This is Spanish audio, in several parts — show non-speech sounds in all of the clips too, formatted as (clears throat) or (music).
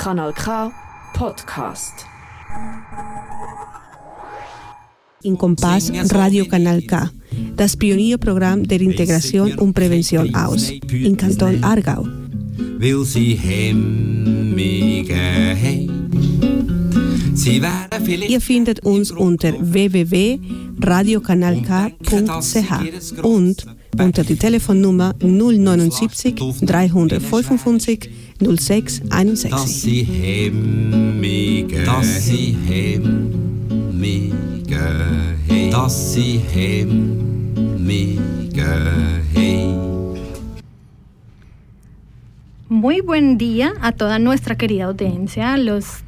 Kanal K Podcast. In Kompass Radio Kanal K, das Pionierprogramm der Integration und Prävention aus, in Kanton Aargau. Will sie hemmige Ihr findet uns unter www.radiokanalk.ch und unter die Telefonnummer 079 355 06 dass 61. sie hemmige dass sie hemmige dass sie hemmige hey. Muy buen día a toda nuestra querida audiencia. Los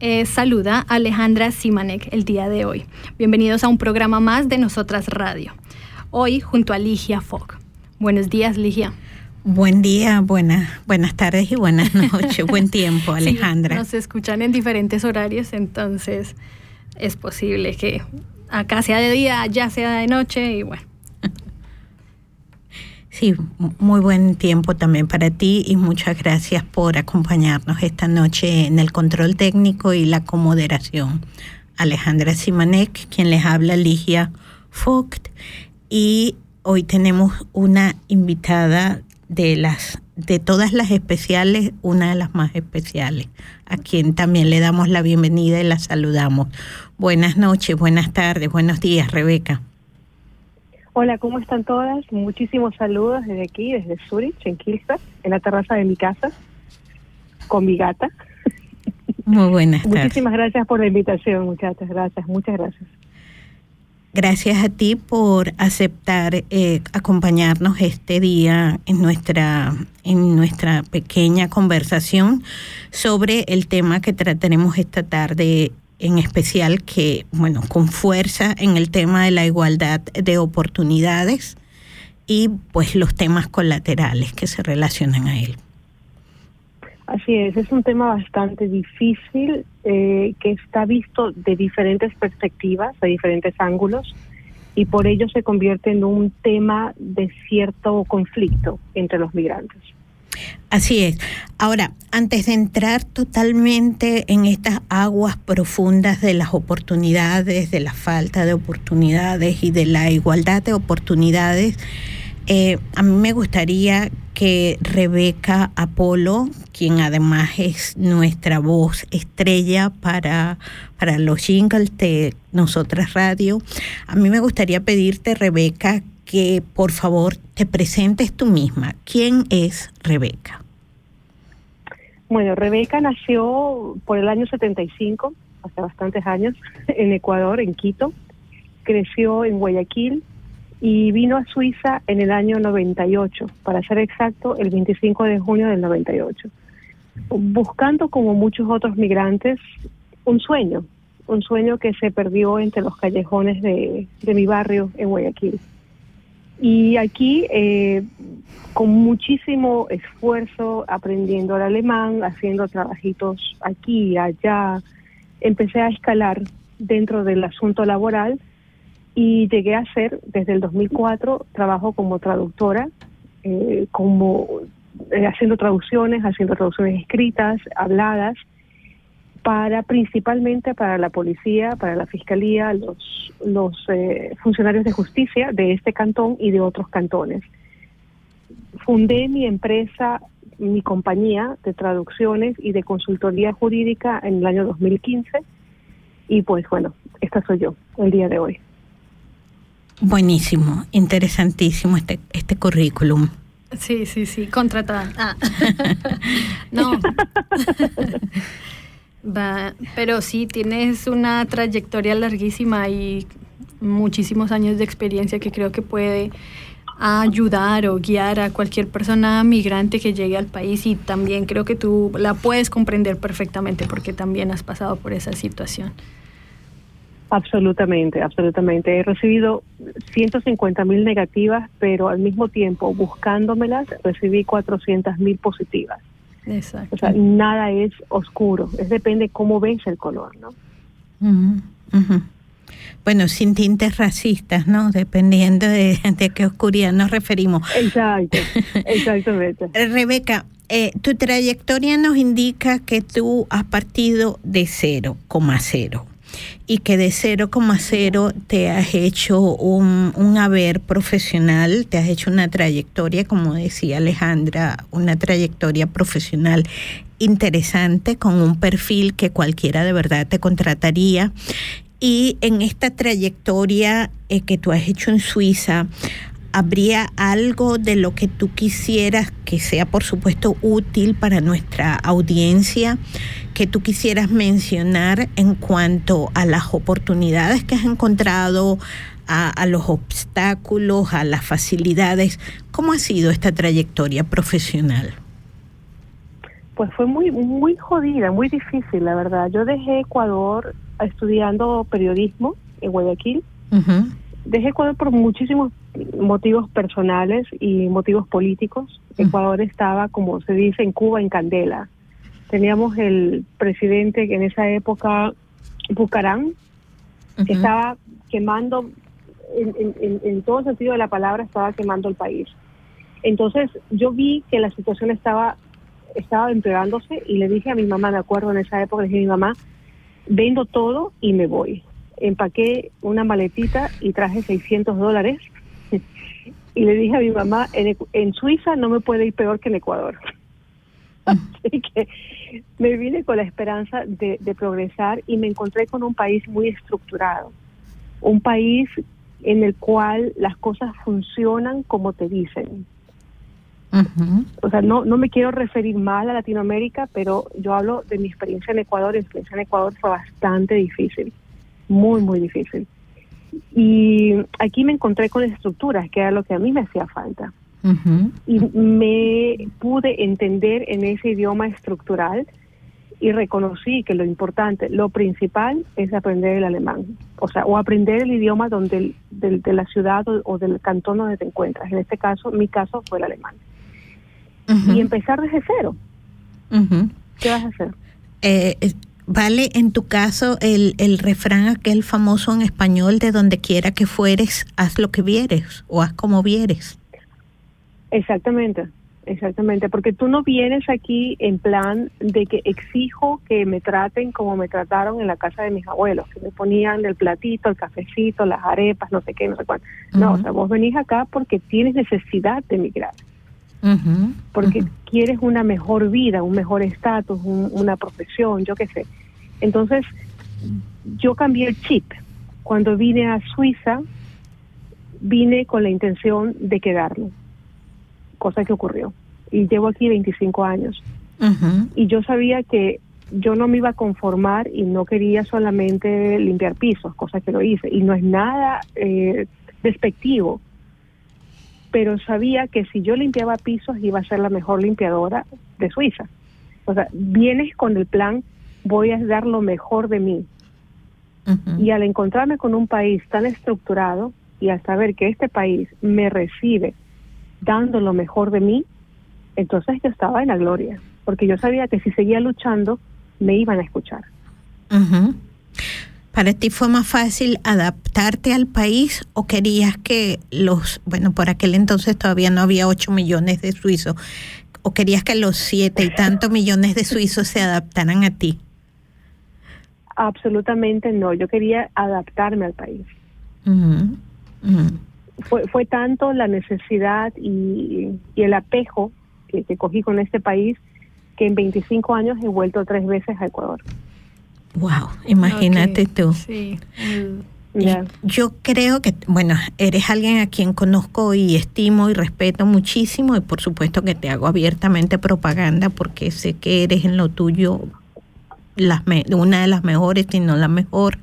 eh, saluda Alejandra Simanek el día de hoy. Bienvenidos a un programa más de Nosotras Radio. Hoy junto a Ligia Fogg. Buenos días, Ligia. Buen día, buenas, buenas tardes y buenas (laughs) noches. Buen tiempo, Sí, Alejandra. nos escuchan en diferentes horarios, entonces es posible que acá sea de día, allá sea de noche y bueno. (laughs) Sí, muy buen tiempo también para ti y muchas gracias por acompañarnos esta noche en el control técnico y la comoderación. Alejandra Simanek, quien les habla, Ligia Vogt, y hoy tenemos una invitada de las de todas las especiales, una de las más especiales, a quien también le damos la bienvenida y la saludamos. Buenas noches, buenas tardes, buenos días, Rebeca. Hola, ¿cómo están todas? Muchísimos saludos desde aquí, desde Zurich, en Kilstad, en la terraza de mi casa, con mi gata. Muy buenas (laughs) tardes. Muchísimas gracias por la invitación, muchachas. Gracias, muchas gracias. Gracias a ti por aceptar eh, acompañarnos este día en nuestra, en nuestra pequeña conversación sobre el tema que trataremos esta tarde en especial que, bueno, con fuerza en el tema de la igualdad de oportunidades y pues los temas colaterales que se relacionan a él. Así es, es un tema bastante difícil eh, que está visto de diferentes perspectivas, de diferentes ángulos, y por ello se convierte en un tema de cierto conflicto entre los migrantes. Así es. Ahora, antes de entrar totalmente en estas aguas profundas de las oportunidades, de la falta de oportunidades y de la igualdad de oportunidades, eh, a mí me gustaría que Rebeca Apolo, quien además es nuestra voz estrella para, para los jingles de Nosotras Radio, a mí me gustaría pedirte, Rebeca, que por favor te presentes tú misma. ¿Quién es Rebeca? Bueno, Rebeca nació por el año 75, hace bastantes años, en Ecuador, en Quito. Creció en Guayaquil y vino a Suiza en el año 98, para ser exacto, el 25 de junio del 98. Buscando, como muchos otros migrantes, un sueño, un sueño que se perdió entre los callejones de, de mi barrio en Guayaquil. Y aquí, eh, con muchísimo esfuerzo, aprendiendo el alemán, haciendo trabajitos aquí allá, empecé a escalar dentro del asunto laboral y llegué a hacer, desde el 2004, trabajo como traductora, eh, como eh, haciendo traducciones, haciendo traducciones escritas, habladas, para principalmente para la policía, para la fiscalía, los, eh, funcionarios de justicia de este cantón y de otros cantones. Fundé mi empresa, mi compañía de traducciones y de consultoría jurídica en el año 2015 y pues bueno, esta soy yo el día de hoy. Buenísimo, interesantísimo este, este currículum. Sí, sí, sí, contratada. Ah. (laughs) no. (laughs) Va, pero sí, tienes una trayectoria larguísima y muchísimos años de experiencia que creo que puede ayudar o guiar a cualquier persona migrante que llegue al país y también creo que tú la puedes comprender perfectamente porque también has pasado por esa situación. Absolutamente, absolutamente. He recibido 150 mil negativas, pero al mismo tiempo, buscándomelas, recibí 400 mil positivas. Exacto. O sea, nada es oscuro, es depende cómo ves el color, ¿no? Ujú. Bueno, sin tintes racistas, ¿no? Dependiendo de, de qué oscuridad nos referimos. Exacto, (laughs) exactamente. Rebeca, eh, tu trayectoria nos indica que tú has partido de 0,0 y que de 0,0 te has hecho un, un, haber profesional, te has hecho una trayectoria, como decía Alejandra, una trayectoria profesional interesante con un perfil que cualquiera de verdad te contrataría. Y en esta trayectoria eh, que tú has hecho en Suiza, ¿habría algo de lo que tú quisieras que sea, por supuesto, útil para nuestra audiencia, que tú quisieras mencionar en cuanto a las oportunidades que has encontrado, a, a, los obstáculos, a las facilidades? ¿Cómo ha sido esta trayectoria profesional? Pues fue muy, muy jodida, muy difícil, la verdad. Yo dejé Ecuador estudiando periodismo en Guayaquil. Uh -huh. Dejé Ecuador por muchísimos motivos personales y motivos políticos. Ecuador estaba, como se dice en Cuba, en candela. Teníamos el presidente que en esa época, Bucarán, uh -huh. estaba quemando, en, en, en, todo sentido de la palabra, estaba quemando el país. Entonces yo vi que la situación estaba, estaba empeorándose y le dije a mi mamá, me acuerdo en esa época, le dije a mi mamá, vendo todo y me voy. Empaqué una maletita y traje 600 dólares y le dije a mi mamá, en, en, Suiza no me puede ir peor que en Ecuador. (laughs) Así que me vine con la esperanza de, de, progresar y me encontré con un país muy estructurado, un país en el cual las cosas funcionan como te dicen. Uh -huh. O sea, no, no me quiero referir mal a Latinoamérica, pero yo hablo de mi experiencia en Ecuador. Mi experiencia en Ecuador fue bastante difícil, muy, muy difícil. Y aquí me encontré con estructuras, que era lo que a mí me hacía falta. Uh -huh. Y me pude entender en ese idioma estructural y reconocí que lo importante, lo principal es aprender el alemán, o sea, o aprender el idioma donde del, de la ciudad o, o, del cantón donde te encuentras. En este caso, mi caso fue el alemán. Uh -huh. Y empezar desde cero. Uh -huh. ¿Qué vas a hacer? Eh, vale, en tu caso, el, el refrán aquel famoso en español de donde quiera que fueres, haz lo que vieres o haz como vieres. Exactamente. Exactamente, porque tú no vienes aquí en plan de que exijo que me traten como me trataron en la casa de mis abuelos, que me ponían el platito, el cafecito, las arepas, no sé qué, no sé cuánto. Uh -huh. No, o sea, vos venís acá porque tienes necesidad de emigrar, uh -huh. porque uh -huh. quieres una mejor vida, un mejor estatus, un, una profesión, yo qué sé. Entonces, yo cambié el chip. Cuando vine a Suiza, vine con la intención de quedarme cosa que ocurrió. Y llevo aquí 25 años. Uh -huh. Y yo sabía que yo no me iba a conformar y no quería solamente limpiar pisos, cosa que lo hice. Y no es nada eh, despectivo, pero sabía que si yo limpiaba pisos iba a ser la mejor limpiadora de Suiza. O sea, vienes con el plan, voy a dar lo mejor de mí. Uh -huh. Y al encontrarme con un país tan estructurado y al saber que este país me recibe dando lo mejor de mí, entonces yo estaba en la gloria, porque yo sabía que si seguía luchando, me iban a escuchar. Uh -huh. ¿Para ti fue más fácil adaptarte al país o querías que los, bueno, por aquel entonces todavía no había 8 millones de suizos, o querías que los siete y tantos millones de suizos se adaptaran a ti? Absolutamente no, yo quería adaptarme al país. Uh -huh. Uh -huh fue, fue tanto la necesidad y, y el apego que, que, cogí con este país que en 25 años he vuelto tres veces a Ecuador. Wow, imagínate okay. tú. Sí. Yeah. Yo creo que, bueno, eres alguien a quien conozco y estimo y respeto muchísimo y por supuesto que te hago abiertamente propaganda porque sé que eres en lo tuyo las una de las mejores, si no la mejor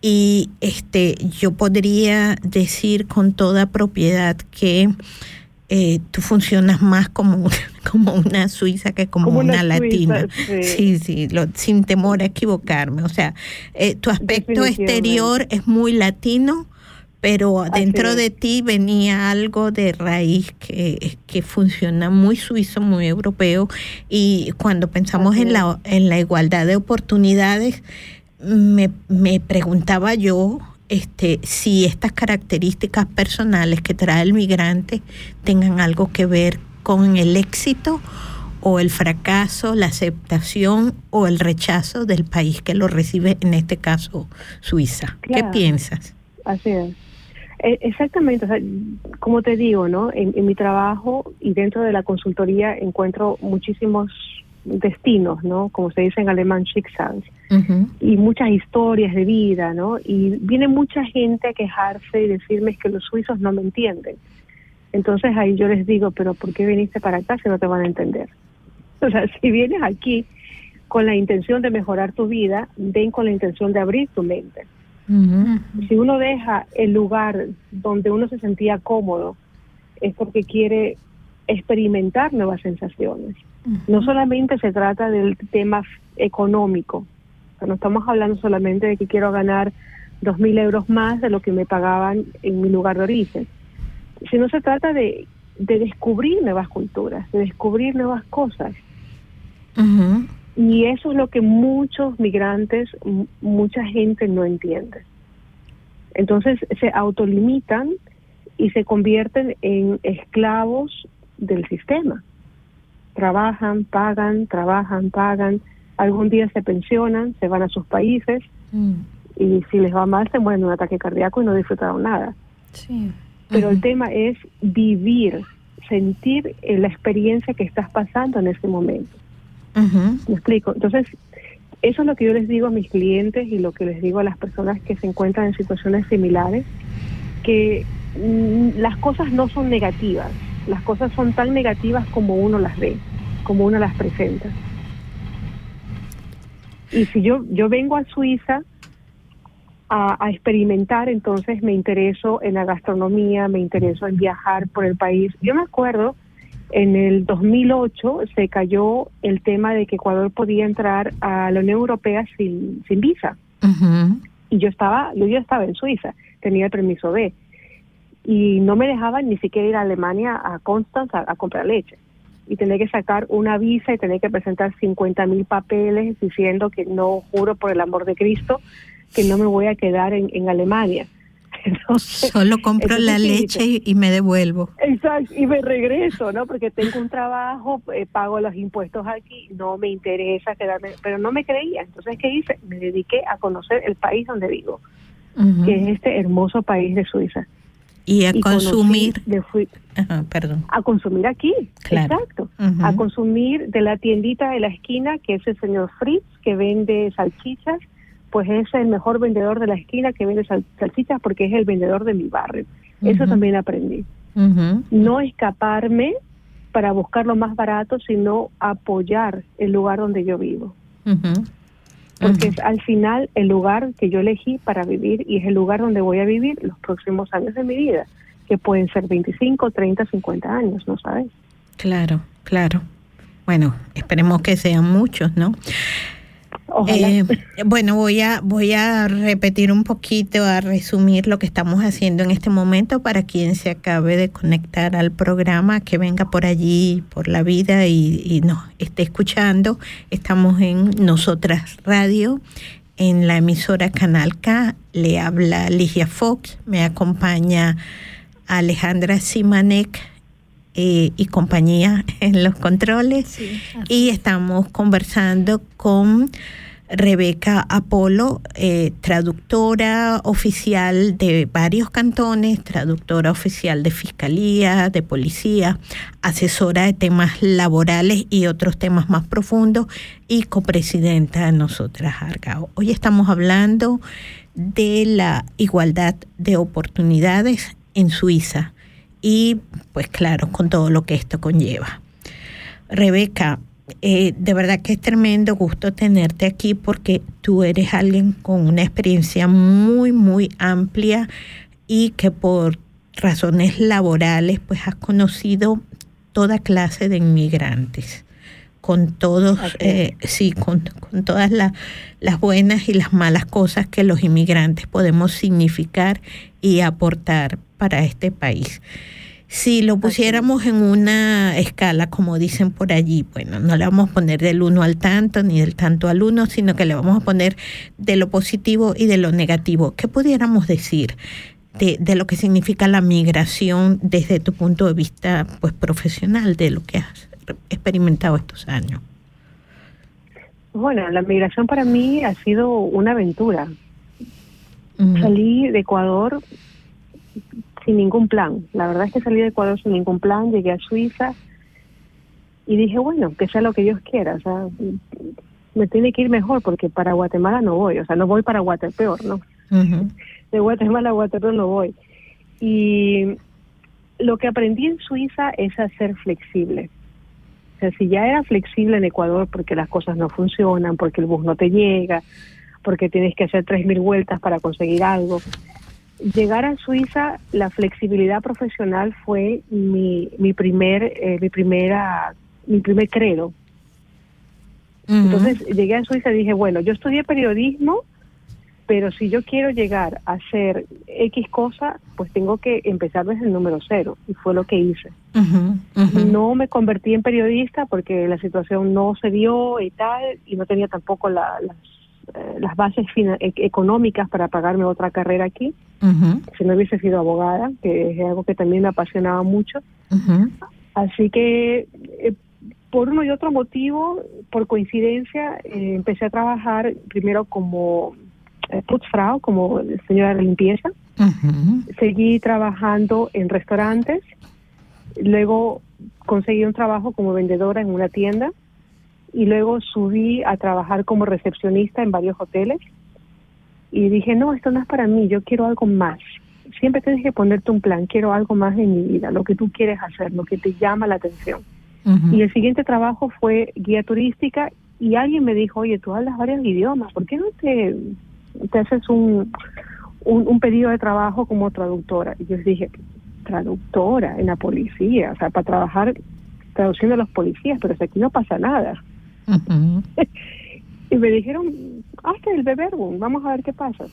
y este yo podría decir con toda propiedad que eh, tú funcionas más como, (laughs) como una suiza que como, como una, una, latina. sí, sí, sí lo, sin temor a equivocarme. O sea, eh, tu aspecto exterior es muy latino, pero dentro de ti venía algo de raíz que, que funciona muy suizo, muy europeo. Y cuando pensamos en la, en la igualdad de oportunidades, me, me preguntaba yo este, si estas características personales que trae el migrante tengan algo que ver con el éxito o el fracaso, la aceptación o el rechazo del país que lo recibe, en este caso Suiza. ¿Qué piensas? Así es. E, exactamente, como te digo, ¿no? En, mi trabajo y dentro de la consultoría encuentro muchísimos destinos, ¿no? Como se dice en alemán, Schicksals, y muchas historias de vida, ¿no? Y viene mucha gente a quejarse y decirme que los suizos no me entienden. Entonces ahí yo les digo, pero ¿por qué viniste para acá si no te van a entender? (laughs) O sea, si vienes aquí con la intención de mejorar tu vida, ven con la intención de abrir tu mente. Si uno deja el lugar donde uno se sentía cómodo, es porque quiere experimentar nuevas sensaciones. No solamente se trata del tema económico, no estamos hablando solamente de que quiero ganar dos mil euros más de lo que me pagaban en mi lugar de origen, sino se trata de, de descubrir nuevas culturas, de descubrir nuevas cosas. Y eso es lo que muchos migrantes, mucha gente no entiende. Entonces se autolimitan y se convierten en esclavos del sistema. Trabajan, pagan, trabajan, pagan. Algún día se pensionan, se van a sus países mm. y si les va mal se mueren de un ataque cardíaco y no disfrutaron nada. Pero el tema es vivir, sentir la experiencia que estás pasando en ese momento. ¿Me explico? Entonces, eso es lo que yo les digo a mis clientes y lo que les digo a las personas que se encuentran en situaciones similares, que mm, las cosas no son negativas, las cosas son tan negativas como uno las ve, como uno las presenta. Y si yo, yo vengo a Suiza a, a, experimentar, entonces me intereso en la gastronomía, me intereso en viajar por el país. Yo me acuerdo en el 2008 se cayó el tema de que Ecuador podía entrar a la Unión Europea sin, sin visa. Y yo estaba, yo ya estaba en Suiza, tenía el permiso B. Y no me dejaban ni siquiera ir a Alemania, a Constanz, a, comprar leche. Y tenía que sacar una visa y tenía que presentar 50 mil papeles diciendo que no juro por el amor de Cristo que no me voy a quedar en, en Alemania. (laughs) Solo compro la leche y, me devuelvo. Exacto, y me regreso, ¿no? Porque tengo un trabajo, eh, pago los impuestos aquí, no me interesa quedarme, pero no me creía. Entonces, ¿qué hice? Me dediqué a conocer el país donde vivo, que es este hermoso país de Suiza. Y a consumir. perdón. A consumir aquí, exacto. A consumir de la tiendita de la esquina, que es el señor Fritz, que vende salchichas pues es el mejor vendedor de la esquina que vende salchichas porque es el vendedor de mi barrio. Eso también aprendí. No escaparme para buscar lo más barato, sino apoyar el lugar donde yo vivo. Porque es al final el lugar que yo elegí para vivir y es el lugar donde voy a vivir los próximos años de mi vida, que pueden ser 25, 30, 50 años, ¿no sabes? Claro, claro. Bueno, esperemos que sean muchos, ¿no? Eh, bueno, voy a, voy a repetir un poquito, a resumir lo que estamos haciendo en este momento para quien se acabe de conectar al programa, que venga por allí, por la vida y, y nos esté escuchando. Estamos en Nosotras Radio, en la emisora Canal K. Le habla Ligia Fox, me acompaña Alejandra Simanek eh, y compañía en los controles. y estamos conversando con Rebeca Apolo, eh, traductora oficial de varios cantones, traductora oficial de fiscalía, de policía, asesora de temas laborales y otros temas más profundos y copresidenta de Nosotras Argao. Hoy estamos hablando de la igualdad de oportunidades en Suiza y pues claro, con todo lo que esto conlleva. Rebeca, eh, de verdad que es tremendo gusto tenerte aquí porque tú eres alguien con una experiencia muy, muy amplia y que por razones laborales pues has conocido toda clase de inmigrantes con todos, eh, sí, con, con todas las buenas y las malas cosas que los inmigrantes podemos significar y aportar para este país. Si lo pusiéramos en una escala, como dicen por allí, bueno, no le vamos a poner del 1 al tanto ni del tanto al 1, sino que le vamos a poner de lo positivo y de lo negativo. ¿Qué pudiéramos decir de, de lo que significa la migración desde tu punto de vista pues profesional, de lo que has experimentado estos años? Bueno, la migración para mí ha sido una aventura. Salí de Ecuador sin ningún plan. La verdad es que salí de Ecuador sin ningún plan, llegué a Suiza y dije, bueno, que sea lo que Dios quiera. O sea, me tiene que ir mejor porque para Guatemala no voy. O sea, no voy para Guatemala, peor, ¿no? De Guatemala a Guatemala no voy. Y lo que aprendí en Suiza es a ser flexible. O sea, si ya era flexible en Ecuador porque las cosas no funcionan, porque el bus no te llega, porque tienes que hacer 3.000 vueltas para conseguir algo, llegar a Suiza, la flexibilidad profesional fue mi, mi primer, eh, mi primera, mi primer credo. Entonces llegué a Suiza y dije, bueno, yo estudié periodismo, pero si yo quiero llegar a hacer X cosa, pues tengo que empezar desde el número cero, y fue lo que hice. No me convertí en periodista porque la situación no se dio y tal, y no tenía tampoco las, eh, las bases e-, económicas para pagarme otra carrera aquí. Si no hubiese sido abogada, que es algo que también me apasionaba mucho. Así que eh, por uno y otro motivo, por coincidencia, eh, empecé a trabajar primero como eh, Putzfrau, como señora de limpieza. Seguí trabajando en restaurantes. Luego conseguí un trabajo como vendedora en una tienda. Y luego subí a trabajar como recepcionista en varios hoteles. Y dije, no, esto no es para mí, yo quiero algo más. Siempre tienes que ponerte un plan, quiero algo más en mi vida, lo que tú quieres hacer, lo que te llama la atención. Y el siguiente trabajo fue guía turística y alguien me dijo, oye, tú hablas varios idiomas, ¿por qué no te te haces un, un, pedido de trabajo como traductora. Y yo dije, traductora en la policía, o sea, para trabajar traduciendo a los policías, pero aquí no pasa nada. (laughs) y me dijeron, hazte el boom vamos a ver qué pasa.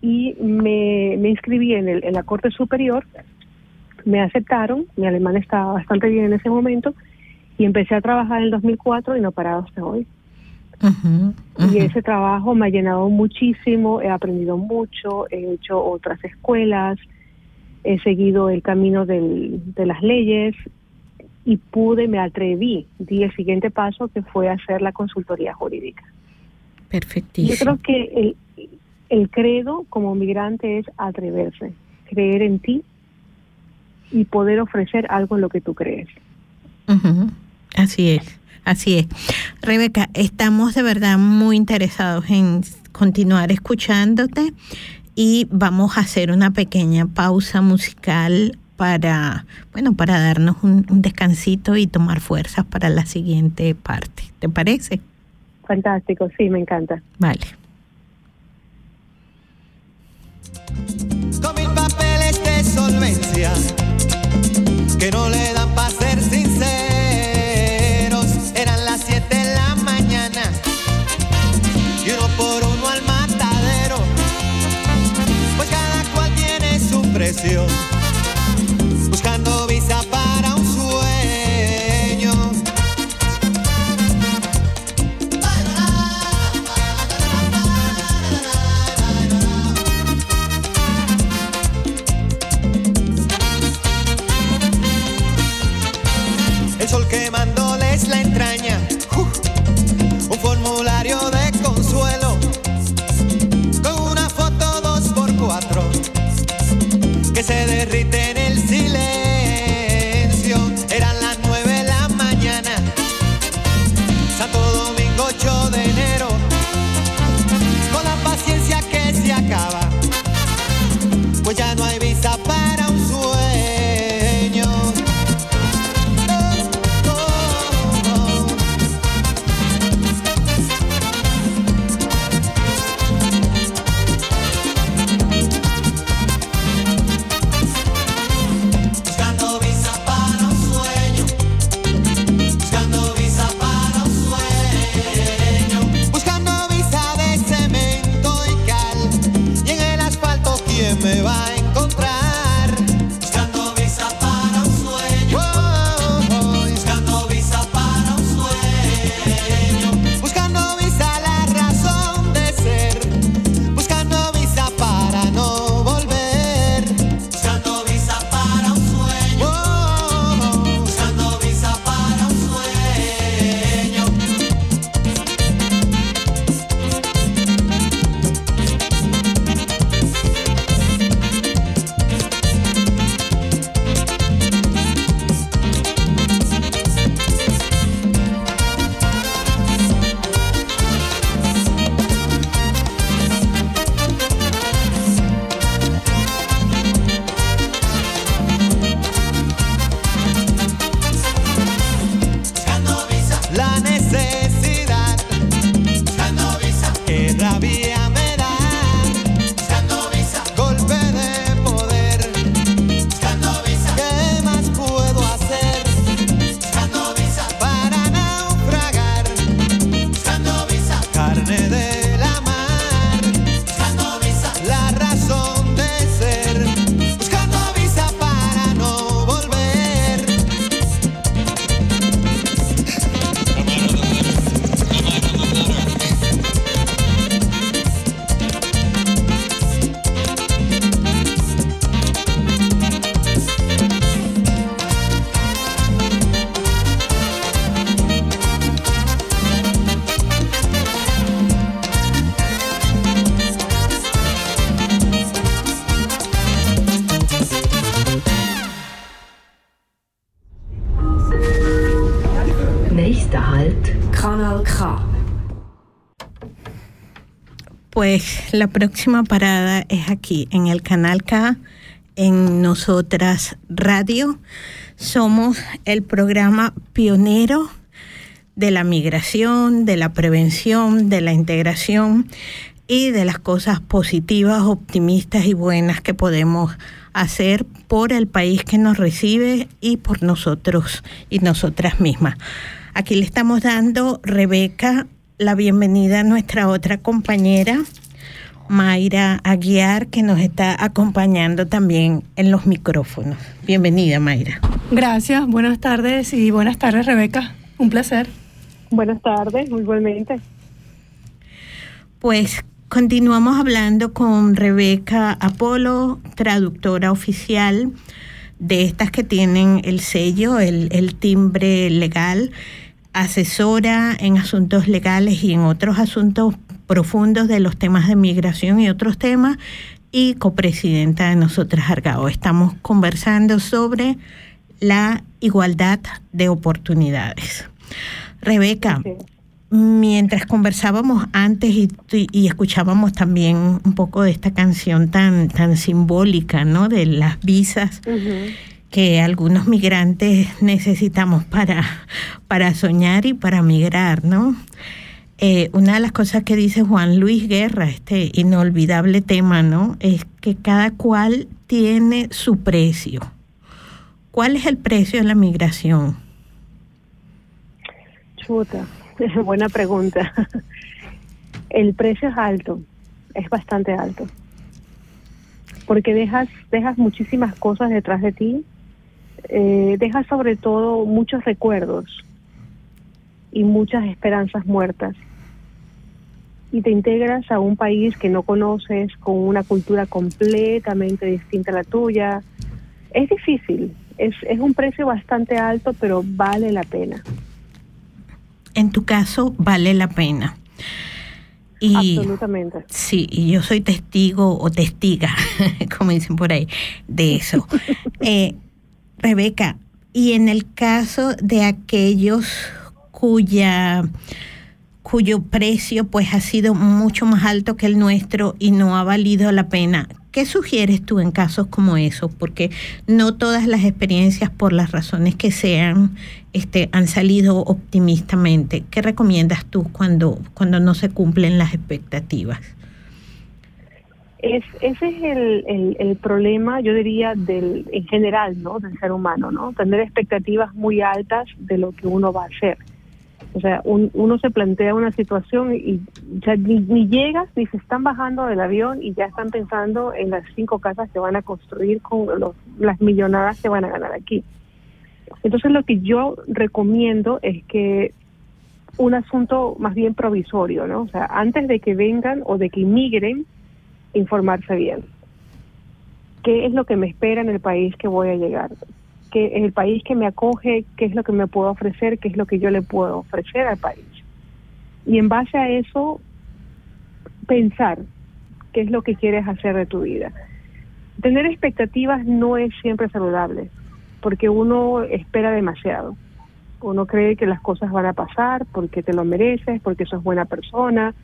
Y me, me inscribí en, el, en la Corte Superior, me aceptaron, mi alemán estaba bastante bien en ese momento, y empecé a trabajar en el 2004 y no parado hasta hoy. Y ese trabajo me ha llenado muchísimo, he aprendido mucho, he hecho otras escuelas, he seguido el camino del, de las leyes y pude, me atreví, di el siguiente paso que fue hacer la consultoría jurídica. Perfectísimo. Yo creo que el, el credo como migrante es atreverse, creer en ti y poder ofrecer algo en lo que tú crees. Así es. Así es. Rebeca, estamos de verdad muy interesados en continuar escuchándote y vamos a hacer una pequeña pausa musical para, bueno, para darnos un, descansito y tomar fuerzas para la siguiente parte. ¿Te parece? Fantástico, sí, me encanta. Vale. Con mil papeles de solvencia que no le dan para ser sincero buscando la próxima parada es aquí, en el Canal K, en Nosotras Radio. Somos el programa pionero de la migración, de la prevención, de la integración y de las cosas positivas, optimistas y buenas que podemos hacer por el país que nos recibe y por nosotros y nosotras mismas. Aquí le estamos dando, Rebeca, la bienvenida a nuestra otra compañera, Mayra Aguiar, que nos está acompañando también en los micrófonos. Bienvenida, Mayra. Gracias, buenas tardes y buenas tardes, Rebeca. Un placer. Buenas tardes, igualmente. Pues continuamos hablando con Rebeca Apolo, traductora oficial de estas que tienen el sello, el, el timbre legal, asesora en asuntos legales y en otros asuntos profundos de los temas de migración y otros temas, y copresidenta de Nosotras Argao. Estamos conversando sobre la igualdad de oportunidades. Rebeca, mientras conversábamos antes y, y, escuchábamos también un poco de esta canción tan, tan simbólica, ¿no? De las visas uh -huh. que algunos migrantes necesitamos para, para soñar y para migrar, ¿no? Eh, una de las cosas que dice Juan Luis Guerra, este inolvidable tema, ¿no? Es que cada cual tiene su precio. ¿Cuál es el precio de la migración? Chuta, (laughs) buena pregunta. El precio es alto, es bastante alto. Porque dejas, dejas muchísimas cosas detrás de ti, eh, dejas sobre todo muchos recuerdos y muchas esperanzas muertas. Y te integras a un país que no conoces, con una cultura completamente distinta a la tuya. Es difícil, es, es un precio bastante alto, pero vale la pena en tu caso vale la pena. Y, Absolutamente. Sí, y yo soy testigo o testiga, (laughs) como dicen por ahí, de eso. (laughs) eh, Rebeca, y en el caso de aquellos cuya cuyo precio pues ha sido mucho más alto que el nuestro y no ha valido la pena. ¿Qué sugieres tú en casos como esos? Porque no todas las experiencias, por las razones que sean, este, han salido optimistamente. ¿Qué recomiendas tú cuando, cuando no se cumplen las expectativas? Es, ese es el, el, el, problema, yo diría, del, en general, ¿no? Del ser humano, ¿no? Tener expectativas muy altas de lo que uno va a hacer. O sea, un, uno se plantea una situación y ya ni, ni, llegas ni se están bajando del avión y ya están pensando en las cinco casas que van a construir con los, las millonadas que van a ganar aquí. Entonces lo que yo recomiendo es que un asunto más bien provisorio, ¿no? O sea, antes de que vengan o de que inmigren, informarse bien. ¿Qué es lo que me espera en el país que voy a llegar? Que el país que me acoge, qué es lo que me puedo ofrecer, qué es lo que yo le puedo ofrecer al país. Y en base a eso, pensar qué es lo que quieres hacer de tu vida. Tener expectativas no es siempre saludable, porque uno espera demasiado. Uno cree que las cosas van a pasar porque te lo mereces, porque sos buena persona,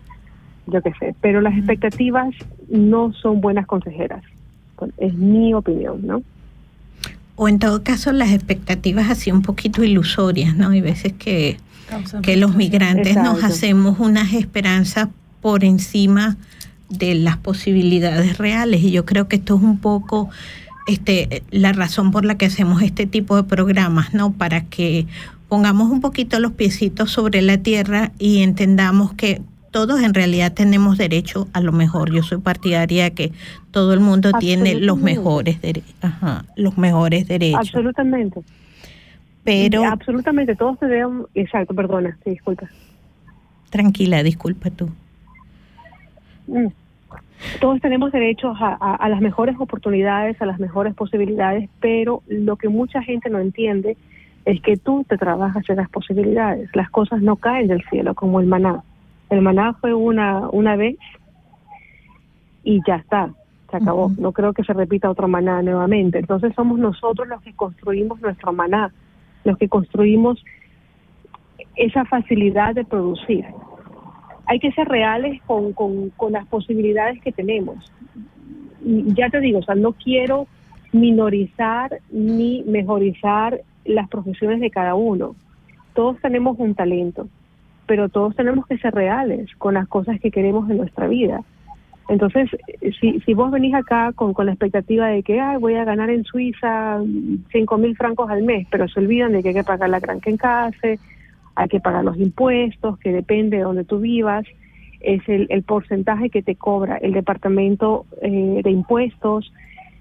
yo qué sé. Pero las expectativas no son buenas consejeras. Es mi opinión, ¿no? O en todo caso las expectativas así un poquito ilusorias, ¿no? Hay veces que, que los migrantes Exacto. nos hacemos unas esperanzas por encima de las posibilidades reales y yo creo que esto es un poco este la razón por la que hacemos este tipo de programas, ¿no? Para que pongamos un poquito los piecitos sobre la tierra y entendamos que todos en realidad tenemos derecho a lo mejor. Yo soy partidaria que todo el mundo tiene los mejores, Ajá, los mejores derechos. Absolutamente. Pero... Absolutamente, todos tenemos... Exacto, perdona, sí, disculpa. Tranquila, disculpa tú. Mm. Todos tenemos derecho a, a, a las mejores oportunidades, a las mejores posibilidades, pero lo que mucha gente no entiende es que tú te trabajas en las posibilidades. Las cosas no caen del cielo como el maná. El maná fue una, una vez y ya está, se acabó. Uh -huh. No creo que se repita otro maná nuevamente. Entonces somos nosotros los que construimos nuestro maná, los que construimos esa facilidad de producir. Hay que ser reales con, con, con las posibilidades que tenemos. Y ya te digo, o sea, no quiero minorizar ni mejorizar las profesiones de cada uno. Todos tenemos un talento, pero todos tenemos que ser reales con las cosas que queremos en nuestra vida. Entonces, si, si vos venís acá con, con la expectativa de que Ay, voy a ganar en Suiza cinco mil francos al mes, pero se olvidan de que hay que pagar la gran case, hay que pagar los impuestos, que depende de donde tú vivas, es el, el porcentaje que te cobra el departamento eh, de impuestos,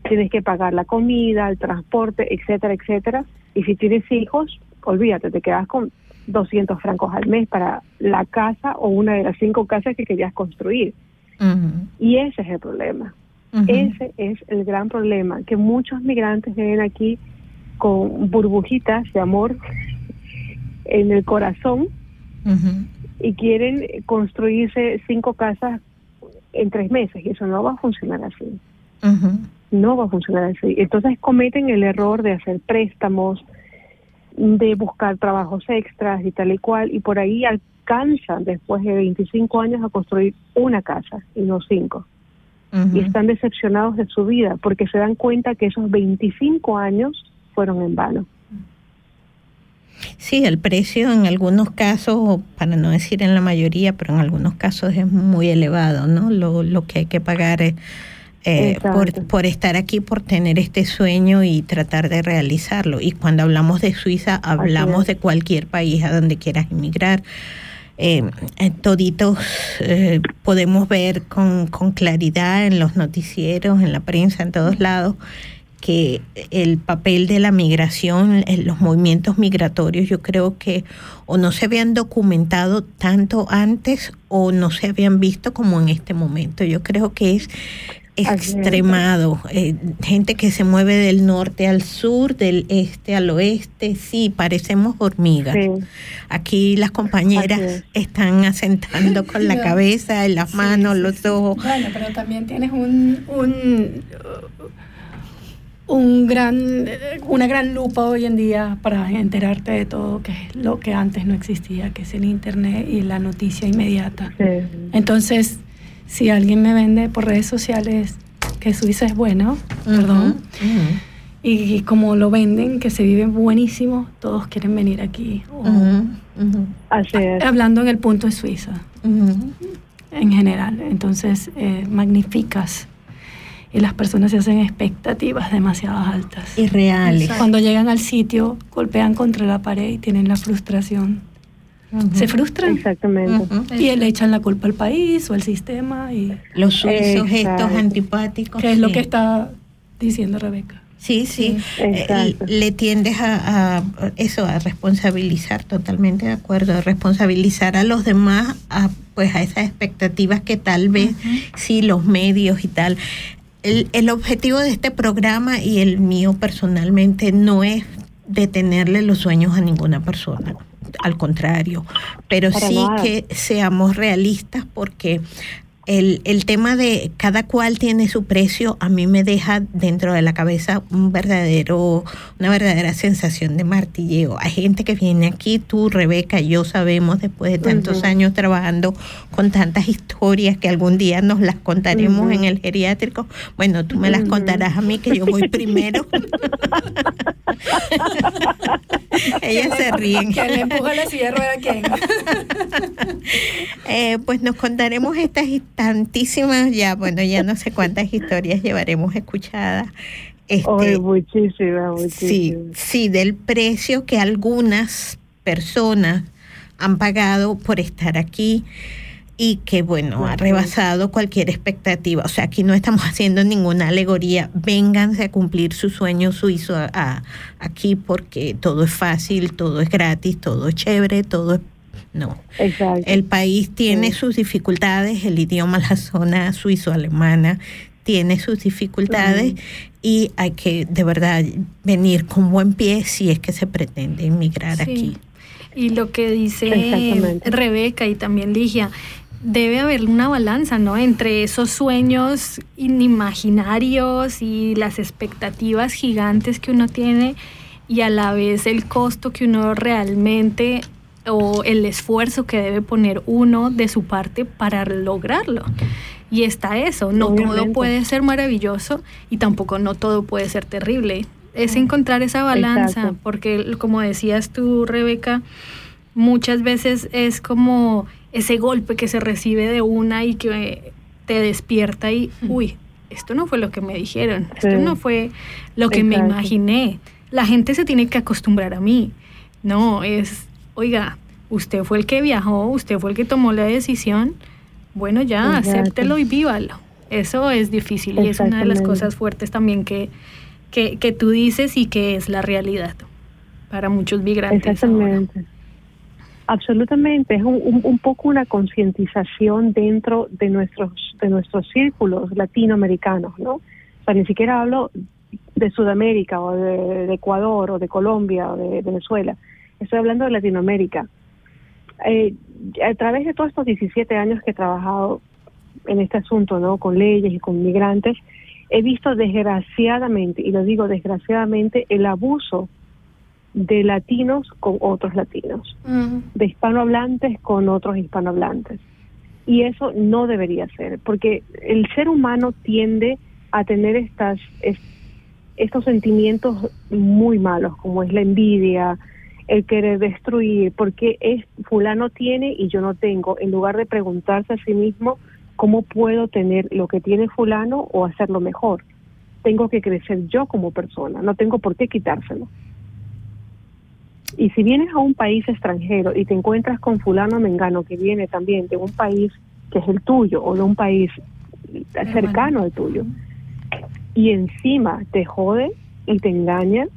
tienes que pagar la comida, el transporte, etcétera, etcétera. Y si tienes hijos, olvídate, te quedas con 200 francos al mes para la casa o una de las cinco casas que querías construir. Y ese es el problema. Ese es el gran problema, que muchos migrantes vienen aquí con burbujitas de amor en el corazón y quieren construirse cinco casas en tres meses y eso no va a funcionar así. No va a funcionar así. Entonces cometen el error de hacer préstamos, de buscar trabajos extras y tal y cual, y por ahí alcanzan después de 25 años a construir una casa y no cinco. Y están decepcionados de su vida porque se dan cuenta que esos 25 años fueron en vano. Sí, el precio en algunos casos, para no decir en la mayoría, pero en algunos casos es muy elevado, ¿no? Lo, lo que hay que pagar es, eh, por, por, estar aquí, por tener este sueño y tratar de realizarlo. Y cuando hablamos de Suiza, hablamos de cualquier país a donde quieras emigrar. Eh, eh toditos eh, podemos ver con, con claridad en los noticieros, en la prensa, en todos lados, que el papel de la migración, los movimientos migratorios, yo creo que o no se habían documentado tanto antes o no se habían visto como en este momento. Yo creo que es extremado, eh, gente que se mueve del norte al sur, del este al oeste, sí, parecemos hormigas. Aquí las compañeras están asentando (laughs) con la cabeza, en las manos, los ojos. Bueno, pero también tienes un, un un gran, una gran lupa hoy en día para enterarte de todo que es lo que antes no existía, que es el internet y la noticia inmediata. Entonces, si alguien me vende por redes sociales que Suiza es bueno, perdón, y, como lo venden, que se vive buenísimo, todos quieren venir aquí. Hablando en el punto de Suiza, en general. Entonces, eh, magnificas y las personas se hacen expectativas demasiado altas. Irreales. Cuando llegan al sitio, golpean contra la pared y tienen la frustración. Se frustran. Exactamente. Y le echan la culpa al país o al sistema. y Los suizos estos antipáticos. Que es lo que está diciendo Rebeca. Sí, sí. Eh, le tiendes a, eso, a responsabilizar, totalmente de acuerdo, a responsabilizar a los demás a pues a esas expectativas que tal vez sí los medios y tal el, el objetivo de este programa y el mío personalmente no es detenerle los sueños a ninguna persona al contrario, pero sí que seamos realistas porque el, el, tema de cada cual tiene su precio a mí me deja dentro de la cabeza un verdadero una verdadera sensación de martilleo. Hay gente que viene aquí tú Rebeca y yo sabemos después de tantos años trabajando con tantas historias que algún día nos las contaremos en el geriátrico bueno tú me las contarás a mí que yo voy primero. (laughs) Ellas se ríen. ¿Quién le empuja la silla rueda quién? eh, pues nos contaremos estas historias tantísimas, ya, bueno, ya no sé cuántas historias llevaremos escuchadas. Este, muchísimas, muchísimas. Sí, sí, del precio que algunas personas han pagado por estar aquí y que, bueno, ha rebasado cualquier expectativa. O sea, aquí no estamos haciendo ninguna alegoría. Vénganse a cumplir su sueño suizo a, aquí porque todo es fácil, todo es gratis, todo es chévere, todo es no. El país tiene sus dificultades, el idioma, la zona suizo-alemana tiene sus dificultades y hay que de verdad venir con buen pie si es que se pretende inmigrar aquí. Y lo que dice Rebeca y también Ligia, debe haber una balanza, ¿no? Entre esos sueños inimaginarios y las expectativas gigantes que uno tiene y a la vez el costo que uno realmente o el esfuerzo que debe poner uno de su parte para lograrlo. Y está eso, no todo puede ser maravilloso y tampoco no todo puede ser terrible. Es encontrar esa balanza, porque como decías tú, Rebeca, muchas veces es como ese golpe que se recibe de una y que te despierta y, uy, esto no fue lo que me dijeron, esto no fue lo que me imaginé. La gente se tiene que acostumbrar a mí. No, es, oiga, usted fue el que viajó, usted fue el que tomó la decisión, bueno, ya, acéptelo y vívalo. Eso es difícil y es una de las cosas fuertes también que, que, que tú dices y que es la realidad para muchos migrantes. Exactamente. Absolutamente, es un, un, poco una concientización dentro de nuestros de nuestros círculos latinoamericanos, ¿no? O sea, ni siquiera hablo de Sudamérica o de, Ecuador o de Colombia o de Venezuela, estoy hablando de Latinoamérica. Eh, a través de todos estos 17 años que he trabajado en este asunto, ¿no? Con leyes y con migrantes, he visto desgraciadamente, y lo digo desgraciadamente, el abuso de latinos con otros latinos, de hispanohablantes con otros hispanohablantes. Y eso no debería ser, porque el ser humano tiende a tener estas, estos sentimientos muy malos, como es la envidia, el querer destruir, porque es fulano tiene y yo no tengo, en lugar de preguntarse a sí mismo cómo puedo tener lo que tiene fulano o hacerlo mejor. Tengo que crecer yo como persona, no tengo por qué quitárselo. Y si vienes a un país extranjero y te encuentras con fulano mengano que viene también de un país que es el tuyo o de un país cercano al tuyo, y encima te jode y te engaña,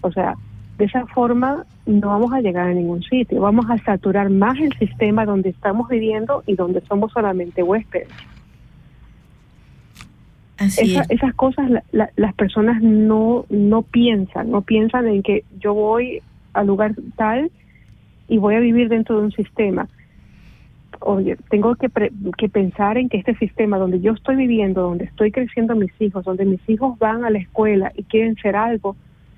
o sea, de esa forma no vamos a llegar a ningún sitio, vamos a saturar más el sistema donde estamos viviendo y donde somos solamente huéspedes. esas cosas las personas no, no piensan, no piensan en que yo voy al lugar tal y voy a vivir dentro de un sistema. Oye, tengo que, que pensar en que este sistema donde yo estoy viviendo, donde estoy creciendo mis hijos, donde mis hijos van a la escuela y quieren ser algo,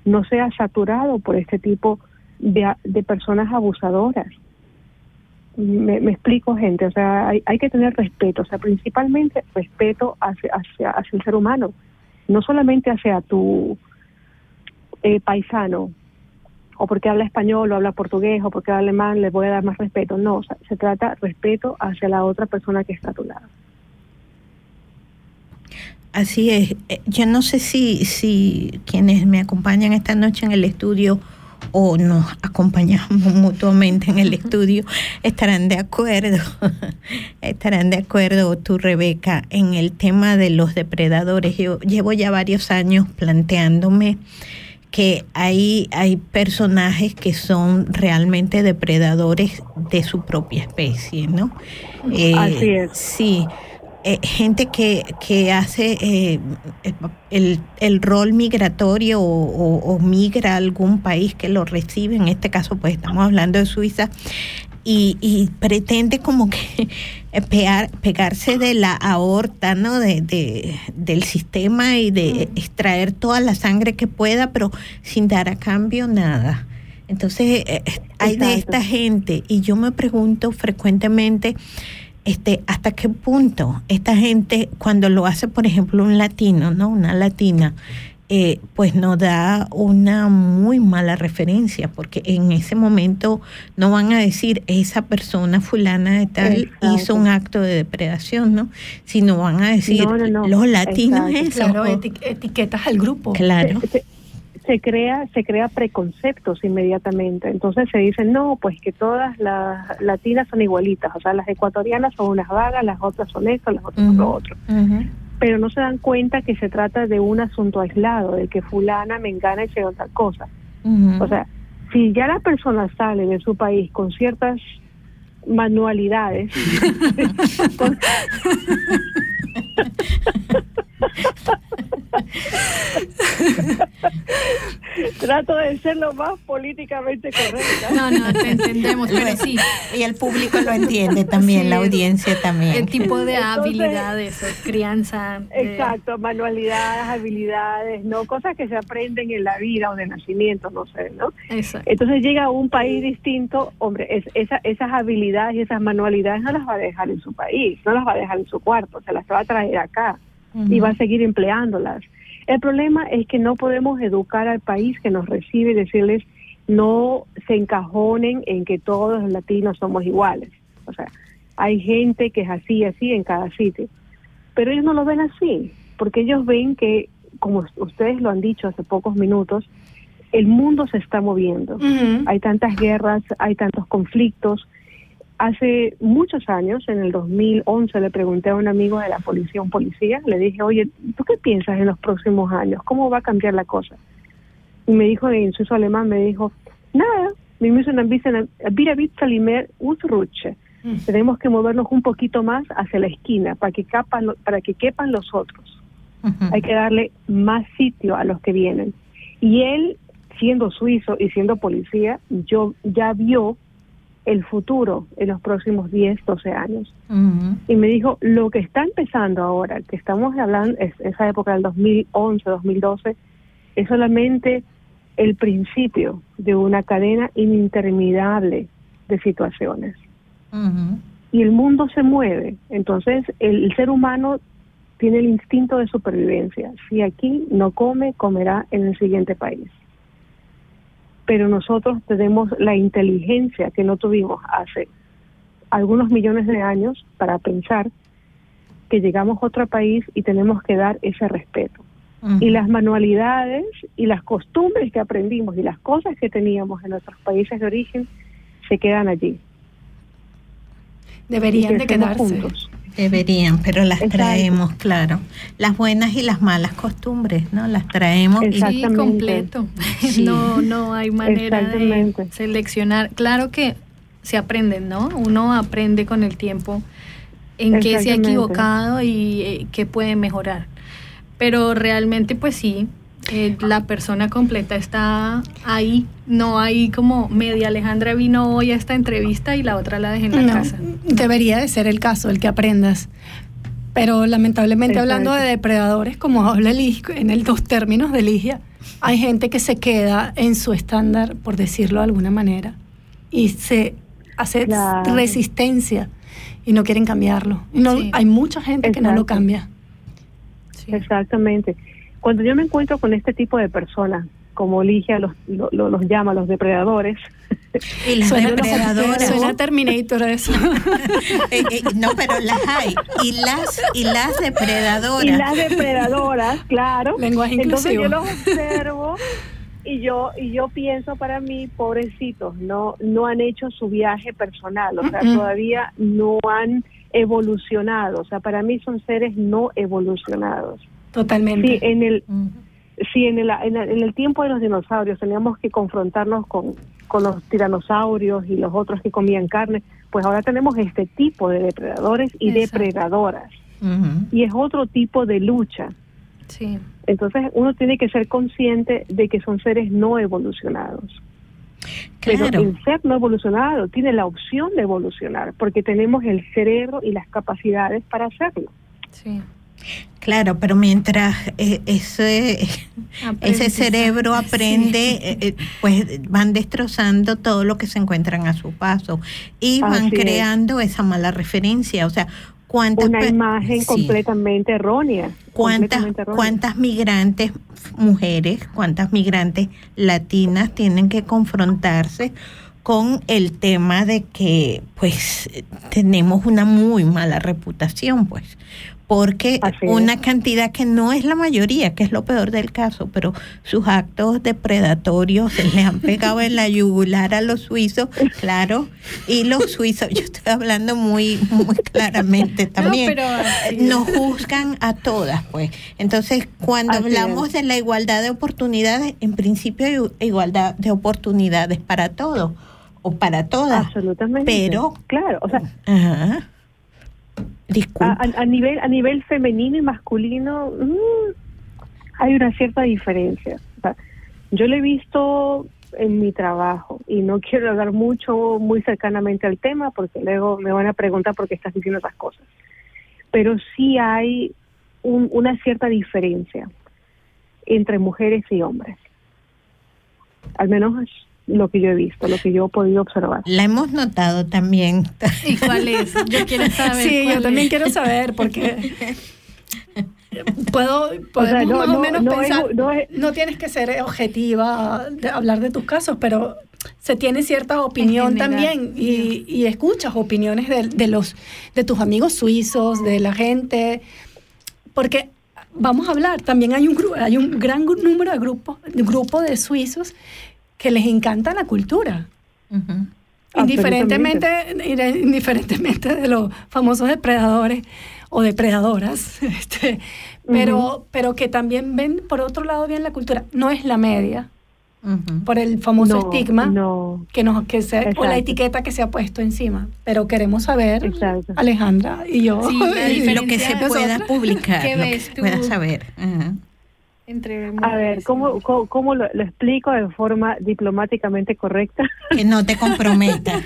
no sea saturado por este tipo de, de personas abusadoras. Me, explico, gente, o sea, hay, hay que tener respeto, o sea, principalmente respeto hacia, hacia, hacia el ser humano, no solamente hacia tu eh, paisano, o porque habla español o habla portugués o porque habla alemán, le voy a dar más respeto. No, se trata respeto hacia la otra persona que está a tu lado. Así es. Eh, yo no sé si, si quienes me acompañan esta noche en el estudio o nos acompañamos (laughs) mutuamente en el estudio estarán de acuerdo, (laughs) estarán de acuerdo tú, Rebeca, en el tema de los depredadores. Yo llevo ya varios años planteándome que hay, hay personajes que son realmente depredadores de su propia especie, ¿no? Así eh, es. Sí. Eh, gente que, que hace eh, el, el, rol migratorio o, migra a algún país que lo recibe, en este caso pues estamos hablando de Suiza, y, y pretende como que (laughs) pegar, pegarse de la aorta, ¿no? De, de, del sistema y de extraer toda la sangre que pueda, pero sin dar a cambio nada. Entonces, eh, hay de esta gente y yo me pregunto frecuentemente, este, hasta qué punto esta gente, cuando lo hace, por ejemplo, un latino, ¿no? Una latina, eh, pues nos da una muy mala referencia, porque en ese momento no van a decir esa persona fulana de tal hizo un acto de depredación, ¿no? Sino van a decir los latinos eso. Claro, etiquetas al grupo. Claro. Se, crea se crea preconceptos inmediatamente. Entonces se dice no pues que todas las latinas son igualitas. O sea las ecuatorianas son unas vagas las otras son esto las otras son lo otro. pero no se dan cuenta que se trata de un asunto aislado, de que fulana, me engana y se otra cosa. O sea, si ya la persona sale de su país con ciertas manualidades, (laughs) (laughs) (laughs) Trato de ser lo más políticamente correcta. No, no, te entendemos, pero sí. Y el público lo entiende también, Sí, la audiencia también. El tipo de Entonces- habilidades o crianza. de- Exacto, manualidades, habilidades, no cosas que se aprenden en la vida o de nacimiento, no sé, ¿no? Exacto. Entonces llega a un país distinto, hombre, es, esa- esas habilidades y esas manualidades no las va a dejar en su país, no las va a dejar en su cuarto, se las va a traer acá y va a seguir empleándolas. El problema es que no podemos educar al país que nos recibe y decirles no se encajonen en que todos los latinos somos iguales. O sea, hay gente que es así, así en cada sitio. Pero ellos no lo ven así, porque ellos ven que, como ustedes lo han dicho hace pocos minutos, el mundo se está moviendo. Hay tantas guerras, hay tantos conflictos. Hace muchos años, en el 2011, le pregunté a un amigo de la policía, un policía, le dije, oye, ¿tú qué piensas en los próximos años? ¿Cómo va a cambiar la cosa? Y me dijo en suizo alemán, me dijo, nada, wir müssen ein bisschen, wieder Witzalimer Usrutsche. Tenemos que movernos un poquito más hacia la esquina para que, capan, para que quepan los otros hay que darle más sitio a los que vienen. Y él, siendo suizo y siendo policía, yo ya vio el futuro en los próximos 10, 12 años. Y me dijo, lo que está empezando ahora, que estamos hablando, es, esa época del 2011, 2012, es solamente el principio de una cadena interminable de situaciones y el mundo se mueve. Entonces, el, el ser humano tiene el instinto de supervivencia. Si aquí no come, comerá en el siguiente país. Pero nosotros tenemos la inteligencia que no tuvimos hace algunos millones de años para pensar que llegamos a otro país y tenemos que dar ese respeto. Y las manualidades y las costumbres que aprendimos y las cosas que teníamos en nuestros países de origen se quedan allí. Deberían Y de quedarse. juntos. Deberían, pero las Exacto. traemos, claro. Las buenas y las malas costumbres, ¿no? Las traemos y completo. (laughs) Sí. No, no hay manera de seleccionar. Claro que se aprenden, ¿no? Uno aprende con el tiempo en qué se ha equivocado y eh, qué puede mejorar. Pero realmente, pues sí, eh, la persona completa está ahí. No hay como media Alejandra vino hoy a esta entrevista y la otra la dejé en la No, casa. debería de ser el caso, el que aprendas. Pero lamentablemente hablando de depredadores, como habla Ligia, en el dos términos de Ligia, hay gente que se queda en su estándar, por decirlo de alguna manera, y se hace Claro. resistencia y no quieren cambiarlo. No, Sí. Hay mucha gente que no lo cambia. Sí. Exactamente. Cuando yo me encuentro con este tipo de personas, como Ligia los, lo- lo- los llama los depredadores, Y las (laughs) Suena, depredadoras. suena Terminator eso. (laughs) Eh, eh, no, pero las hay. Y las, y las depredadoras. y las depredadoras, claro. Lenguaje Entonces inclusivo. yo los observo y yo y yo pienso para mí, pobrecitos, no no han hecho su viaje personal, o sea, todavía no han evolucionado, o sea, para mí son seres no evolucionados. Totalmente. Sí, en el si en el, en el, en el tiempo de los dinosaurios teníamos que confrontarnos con, con los tiranosaurios y los otros que comían carne, pues ahora tenemos este tipo de depredadores y Exacto. depredadoras. Y es otro tipo de lucha. Sí. Entonces uno tiene que ser consciente de que son seres no evolucionados. Pero Claro. el ser no evolucionado tiene la opción de evolucionar porque tenemos el cerebro y las capacidades para hacerlo. Sí. Claro, pero mientras eh, ese, ese cerebro aprende, eh, eh, pues van destrozando todo lo que se encuentran a su paso y van es. creando esa mala referencia. O sea, ¿cuántas Una imagen sí. completamente errónea. ¿Cuántas. ¿Cuántas migrantes mujeres, cuántas migrantes latinas tienen que confrontarse con el tema de que pues tenemos una muy mala reputación, pues? Porque una cantidad que no es la mayoría, que es lo peor del caso, pero sus actos depredatorios se le han (laughs) pegado en la yugular a los suizos, claro, y los (laughs) suizos, yo estoy hablando muy, muy claramente también pero así es. nos juzgan a todas, pues. Entonces, cuando Así hablamos es. de la igualdad de oportunidades, en principio hay igualdad de oportunidades para todos o para todas. Absolutamente. Pero- claro, o sea, Ajá. A, nivel a nivel femenino y masculino, mm, hay una cierta diferencia. yo lo he visto en mi trabajo y no quiero hablar mucho, muy cercanamente al tema porque luego me van a preguntar por qué estás diciendo esas cosas. Pero sí hay una cierta diferencia entre mujeres y hombres. Al menos lo que yo he visto, lo que yo he podido observar. La hemos notado también. ¿Y cuál es? Yo (laughs) quiero saber. Sí, yo también quiero saber porque puedo, no, más o menos pensar, no, tienes que ser objetiva de hablar de tus casos, pero se tiene cierta opinión también y, y, escuchas opiniones de, de, los de tus amigos suizos, de la gente, porque vamos a hablar, también hay un hay un gran número de grupos de grupo de suizos que les encanta la cultura. Indiferentemente, indiferentemente de los famosos depredadores o depredadoras, (laughs) este, pero, pero que también ven por otro lado bien la cultura. No es la media, por el famoso estigma que nos que se, o la etiqueta que se ha puesto encima. Pero queremos saber, Alejandra y yo, lo (laughs) que se pueda publicar, ¿Qué ves tú? pueda saber. A ver, ¿cómo, cómo, lo, explico de forma diplomáticamente correcta? Que no te comprometa. (laughs)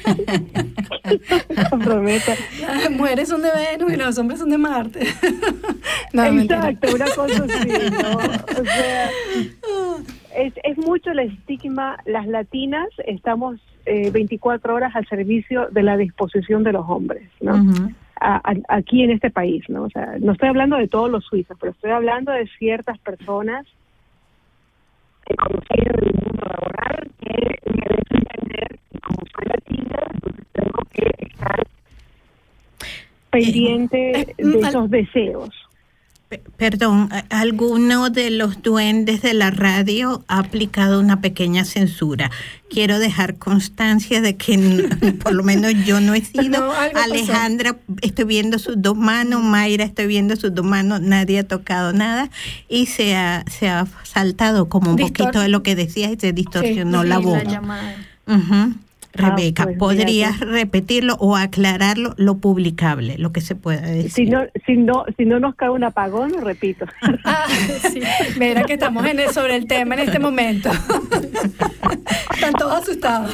(laughs) comprometa. Las mujeres son de Venus y los hombres son de Marte. (laughs) Exacto, una cosa así, ¿no? O sea, es, es mucho el estigma. Las latinas estamos eh, 24 horas al servicio de la disposición de los hombres, ¿no? aquí en este país, ¿no? O sea, no estoy hablando de todos los suizos, pero estoy hablando de ciertas personas que conocen el mundo laboral que me deben entender que como soy latina, entonces tengo que estar eh, pendiente eh, de esos deseos. Perdón, ¿alguno de los duendes de la radio ha aplicado una pequeña censura? Quiero dejar constancia de que (laughs) por lo menos yo no he sido. Alejandra, estoy viendo sus dos manos, Mayra, estoy viendo sus dos manos, nadie ha tocado nada y se ha, se ha saltado como un poquito de lo que decías y se distorsionó la voz. Rebeca, pues, ¿podrías repetirlo o aclararlo lo publicable, lo que se pueda decir? Si no, si no, si no nos cae un apagón, lo repito. (laughs) Ah, sí. Mira que estamos en sobre el tema en este momento. (laughs) Están todos asustados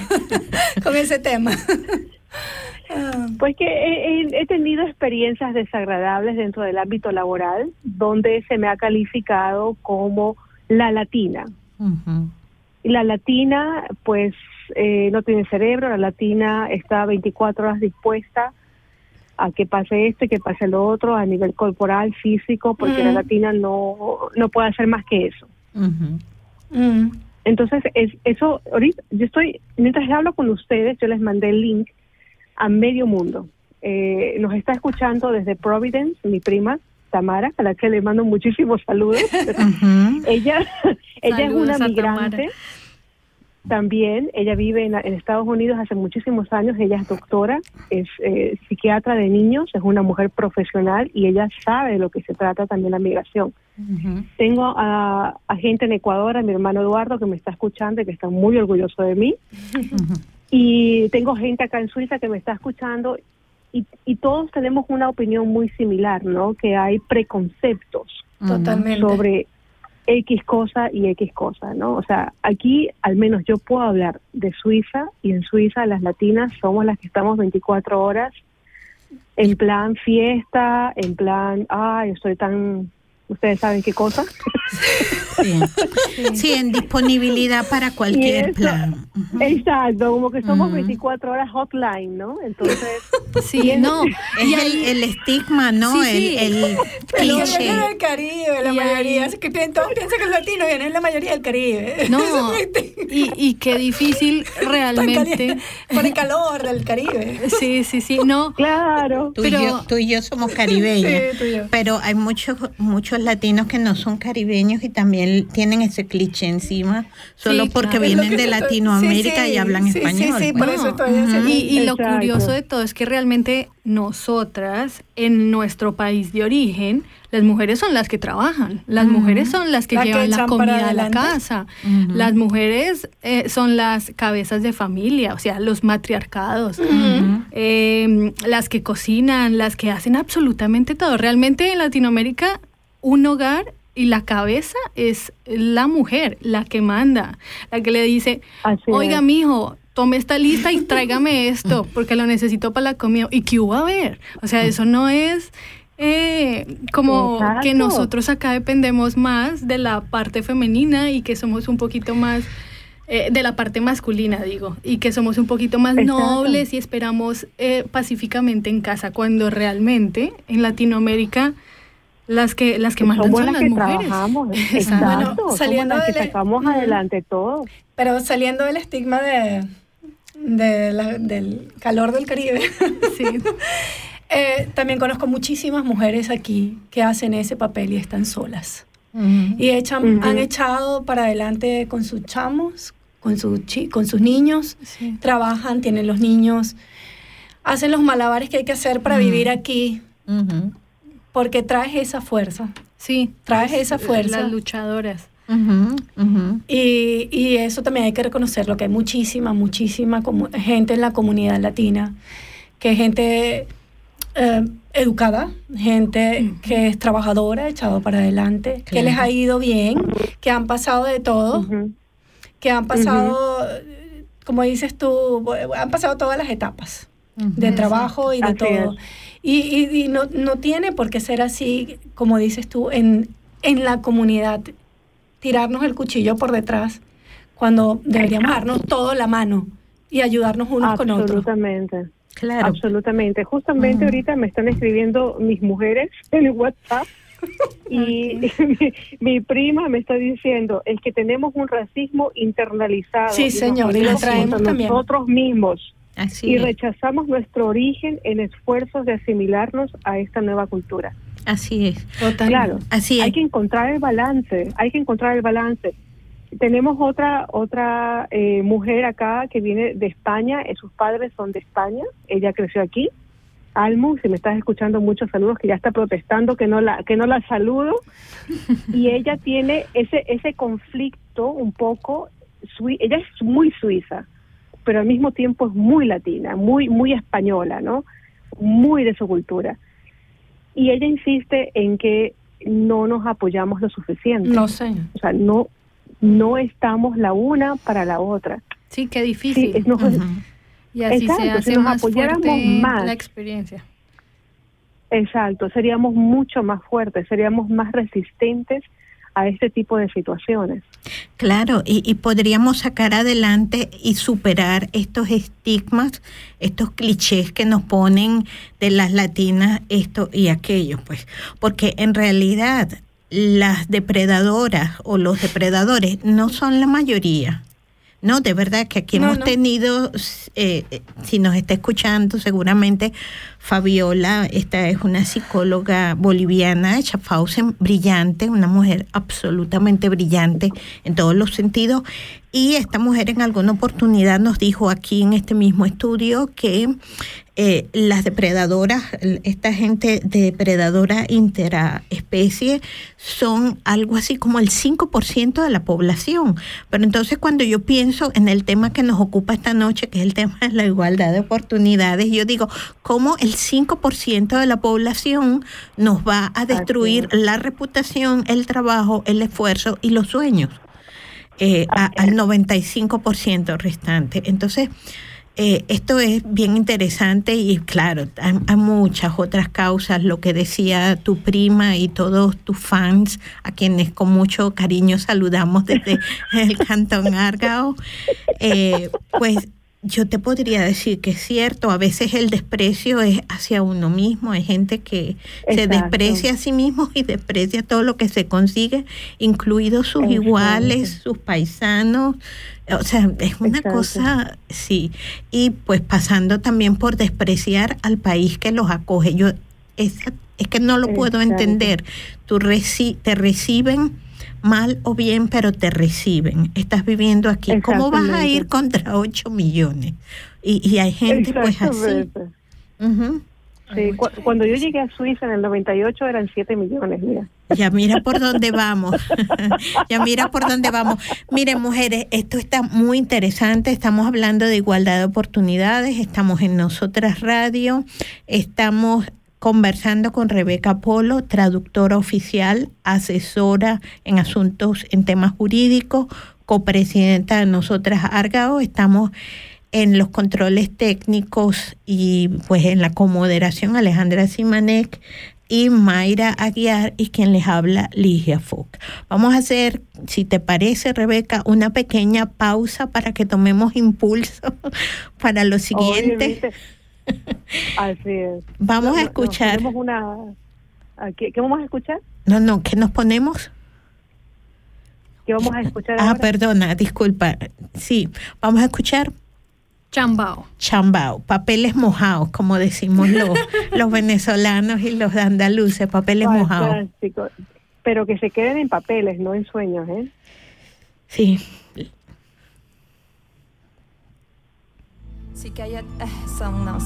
con ese tema. Pues que he, tenido experiencias desagradables dentro del ámbito laboral, donde se me ha calificado como la latina. Y la latina, pues eh, no tiene cerebro, la latina está 24 horas dispuesta a que pase esto y que pase lo otro a nivel corporal, físico, porque la latina no, no puede hacer más que eso. Mm. Entonces, es, eso, ahorita, yo estoy, mientras hablo con ustedes, yo les mandé el link a medio mundo. Eh, nos está escuchando desde Providence, mi prima, Tamara, a la que le mando muchísimos saludos. ella (laughs) ella es una migrante también. Ella vive en, Estados Unidos hace muchísimos años, ella es doctora, es eh, psiquiatra de niños, es una mujer profesional y ella sabe de lo que se trata también la migración. Tengo a, gente en Ecuador, a mi hermano Eduardo, que me está escuchando y que está muy orgulloso de mí. Y tengo gente acá en Suiza que me está escuchando y, y todos tenemos una opinión muy similar, ¿no? Que hay preconceptos Totalmente. sobre X cosa y X cosa, ¿no? O sea, aquí al menos yo puedo hablar de Suiza y en Suiza las latinas somos las que estamos 24 horas en plan fiesta, en plan, ay, estoy tan ustedes saben qué cosa. (laughs) Sí. en disponibilidad para cualquier plan. Exacto, como que somos 24 horas hotline, ¿no? Entonces, sí, no, es (laughs) el, estigma, ¿no? Sí, el, el (laughs) cliché. del Caribe, la mayoría, es que todos piensan que es latino y es la mayoría del Caribe. No, (laughs) y, y qué difícil realmente. Por el calor del Caribe. Sí, sí, sí, no. Claro. Tú, y, yo, tú y yo somos caribeños, pero hay muchos, muchos latinos que no son caribeños y también tienen ese cliché encima, solo porque vienen de Latinoamérica y hablan español. y, lo curioso de todo es que realmente nosotras, en nuestro país de origen, las mujeres son las que trabajan, las mujeres son las que llevan la comida a la casa, las mujeres eh, son las cabezas de familia, o sea, los matriarcados, em, las que cocinan, las que hacen absolutamente todo. Realmente en Latinoamérica un hogar y la cabeza es la mujer, la que manda, la que le dice, oiga, mijo, tome esta lista y (laughs) tráigame esto, porque lo necesito para la comida. ¿Y qué hubo a ver? O sea, eso no es eh, como que nosotros acá dependemos más de la parte femenina y que somos un poquito más eh, de la parte masculina, digo, y que somos un poquito más nobles y esperamos eh, pacíficamente en casa, cuando realmente en Latinoamérica las que las que mandan son las, mujeres. Exacto. saliendo las que (laughs) sacamos adelante todo. Pero saliendo del estigma de, del calor del Caribe. (laughs) sí. Eh, también conozco muchísimas mujeres aquí que hacen ese papel y están solas. Y echan, han echado para adelante con sus chamos, con, su con sus niños, trabajan, tienen los niños, hacen los malabares que hay que hacer para vivir aquí, porque traes esa fuerza. Sí, traes esa fuerza. Las luchadoras. Y, y, eso también hay que reconocerlo, que hay muchísima, muchísima gente en la comunidad latina, que gente eh, educada, gente que es trabajadora, echado para adelante, que les ha ido bien, que han pasado de todo que han pasado, como dices tú, han pasado todas las etapas de trabajo y de todo. Y, y, no, no, tiene por qué ser así, como dices tú, en, en la comunidad, tirarnos el cuchillo por detrás, cuando deberíamos darnos todo la mano y ayudarnos unos con otros. Absolutamente. Claro. Absolutamente. Justamente ahorita me están escribiendo mis mujeres (laughs) en el WhatsApp (laughs) y (laughs) mi, prima me está diciendo es que tenemos un racismo internalizado. Sí, señor, y lo traemos también. Nosotros y rechazamos nuestro origen en esfuerzos de asimilarnos a esta nueva cultura. Así es. Claro, Así hay que encontrar el balance, hay que encontrar el balance. Tenemos otra otra eh, mujer acá que viene de España, eh, sus padres son de España, ella creció aquí, Almu, si me estás escuchando, muchos saludos, que ya está protestando que no la, que no la saludo. (laughs) Y ella tiene ese, ese conflicto un poco, ella es muy suiza, pero al mismo tiempo es muy latina, muy, muy española, ¿no? Muy de su cultura. Y ella insiste en que no nos apoyamos lo suficiente. No sé. O sea, no, no estamos la una para la otra. Sí, qué difícil. (laughs) Y así se hace más más la experiencia. Exacto, seríamos mucho más fuertes, seríamos más resistentes a este tipo de situaciones. Claro, y, y, podríamos sacar adelante y superar estos estigmas, estos clichés que nos ponen de las latinas, esto y aquello, pues, porque en realidad las depredadoras o los depredadores no son la mayoría. No, de verdad que aquí hemos tenido, eh, si nos está escuchando seguramente, Fabiola, esta es una psicóloga boliviana, Schaffhausen, brillante, una mujer absolutamente brillante en todos los sentidos. Y esta mujer en alguna oportunidad nos dijo aquí en este mismo estudio que eh, las depredadoras, esta gente depredadora interaespecie, son algo así como el 5% de la población. Pero entonces cuando yo pienso en el tema que nos ocupa esta noche, que es el tema de la igualdad de oportunidades, yo digo, ¿cómo el 5% de la población nos va a destruir la reputación, el trabajo, el esfuerzo y los sueños? Eh, al 95% restante. Entonces, eh, esto es bien interesante y claro, hay, muchas otras causas, lo que decía tu prima y todos tus fans, a quienes con mucho cariño saludamos desde (laughs) el Cantón Argao, eh, pues yo te podría decir que es cierto, a veces el desprecio es hacia uno mismo, hay gente que se desprecia a sí mismo y desprecia todo lo que se consigue, incluidos sus iguales, sus paisanos, o sea, es una cosa, sí, y pues pasando también por despreciar al país que los acoge. Yo, es, es que no lo puedo entender, Tú reci te reciben mal o bien, pero te reciben. Estás viviendo aquí. ¿Cómo vas a ir contra 8 millones? Y, y hay gente pues así. Sí, cuando yo llegué a Suiza en el 98 eran 7 millones, mira. Ya mira por dónde (laughs) vamos. (laughs) ya mira por dónde vamos. Miren, mujeres, esto está muy interesante. Estamos hablando de igualdad de oportunidades. Estamos en Nosotras Radio. Estamos conversando con Rebeca Polo, traductora oficial, asesora en asuntos en temas jurídicos, copresidenta de Nosotras Argao. Estamos en los controles técnicos y pues en la comoderación Alejandra Simanek y Mayra Aguiar y quien les habla Ligia Fock. Vamos a hacer, si te parece Rebeca, una pequeña pausa para que tomemos impulso (laughs) para lo siguiente. Así es. Vamos a escuchar. Una, ¿qué, vamos a escuchar? No, no, ¿qué nos ponemos? ¿Qué vamos a escuchar? Ah, perdona, disculpa. Sí, vamos a escuchar. Chambao. Chambao, papeles mojados, como decimos los, (laughs) los venezolanos y los andaluces, papeles mojados. Pero que se queden en papeles, no en sueños, ¿eh? Sí, سكاية أحسن ناس.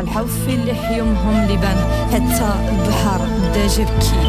الحوف اللي حيومهم لبان حتى البحر بدا جبكي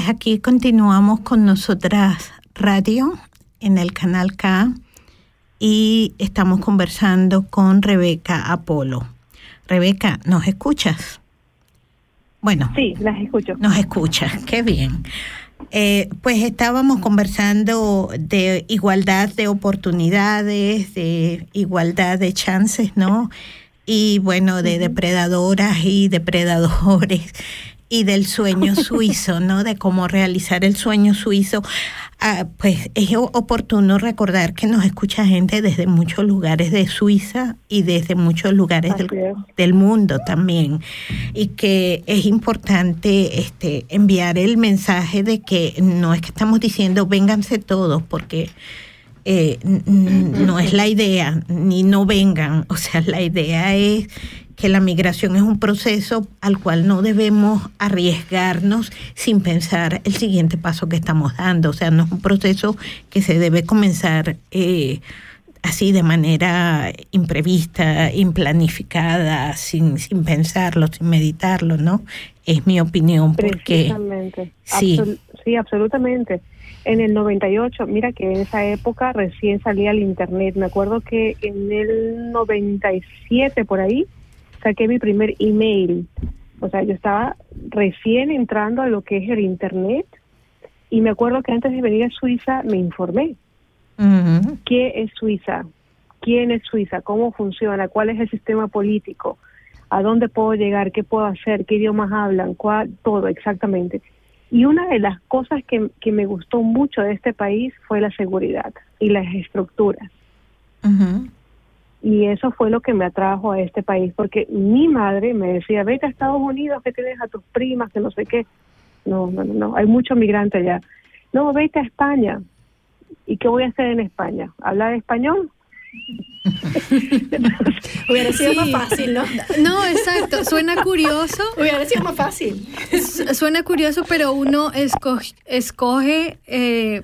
Pues aquí continuamos con nosotras radio en el canal K y estamos conversando con Rebeca Apolo. Rebeca, ¿nos escuchas? Bueno. Sí, las escucho. Nos escuchas, qué bien. Eh, pues estábamos conversando de igualdad de oportunidades, de igualdad de chances, ¿no? Y bueno, de depredadoras y depredadores y del sueño (laughs) suizo, ¿no? De cómo realizar el sueño suizo. Ah, pues es oportuno recordar que nos escucha gente desde muchos lugares de Suiza y desde muchos lugares del, del, mundo también. Y que es importante este, enviar el mensaje de que no es que estamos diciendo vénganse todos, porque eh, no es la idea, ni no vengan. O sea, la idea es que la migración es un proceso al cual no debemos arriesgarnos sin pensar el siguiente paso que estamos dando. O sea, no es un proceso que se debe comenzar eh, así de manera imprevista, implanificada, sin, sin pensarlo, sin meditarlo, ¿no? Es mi opinión. Porque, sí. sí, absolutamente. En el 98, mira que en esa época recién salía el Internet. Me acuerdo que en el 97 por ahí saqué mi primer email. O sea, yo estaba recién entrando a lo que es el Internet y me acuerdo que antes de venir a Suiza me informé. ¿Qué es Suiza? ¿Quién es Suiza? ¿Cómo funciona? ¿Cuál es el sistema político? ¿A dónde puedo llegar? ¿Qué puedo hacer? ¿Qué idiomas hablan? ¿Cuál? Todo, exactamente. Y una de las cosas que, que me gustó mucho de este país fue la seguridad y las estructuras. Y eso fue lo que me atrajo a este país, porque mi madre me decía, vete a Estados Unidos, que tienes a tus primas, que no sé qué. No, no, no, hay mucho migrante allá. No, vete a España. ¿Y qué voy a hacer en España? ¿Hablar español? (laughs) Hubiera sido más fácil, ¿no? No, exacto. Suena curioso. (laughs) Hubiera sido más fácil. Suena curioso, pero uno escoge, escoge eh,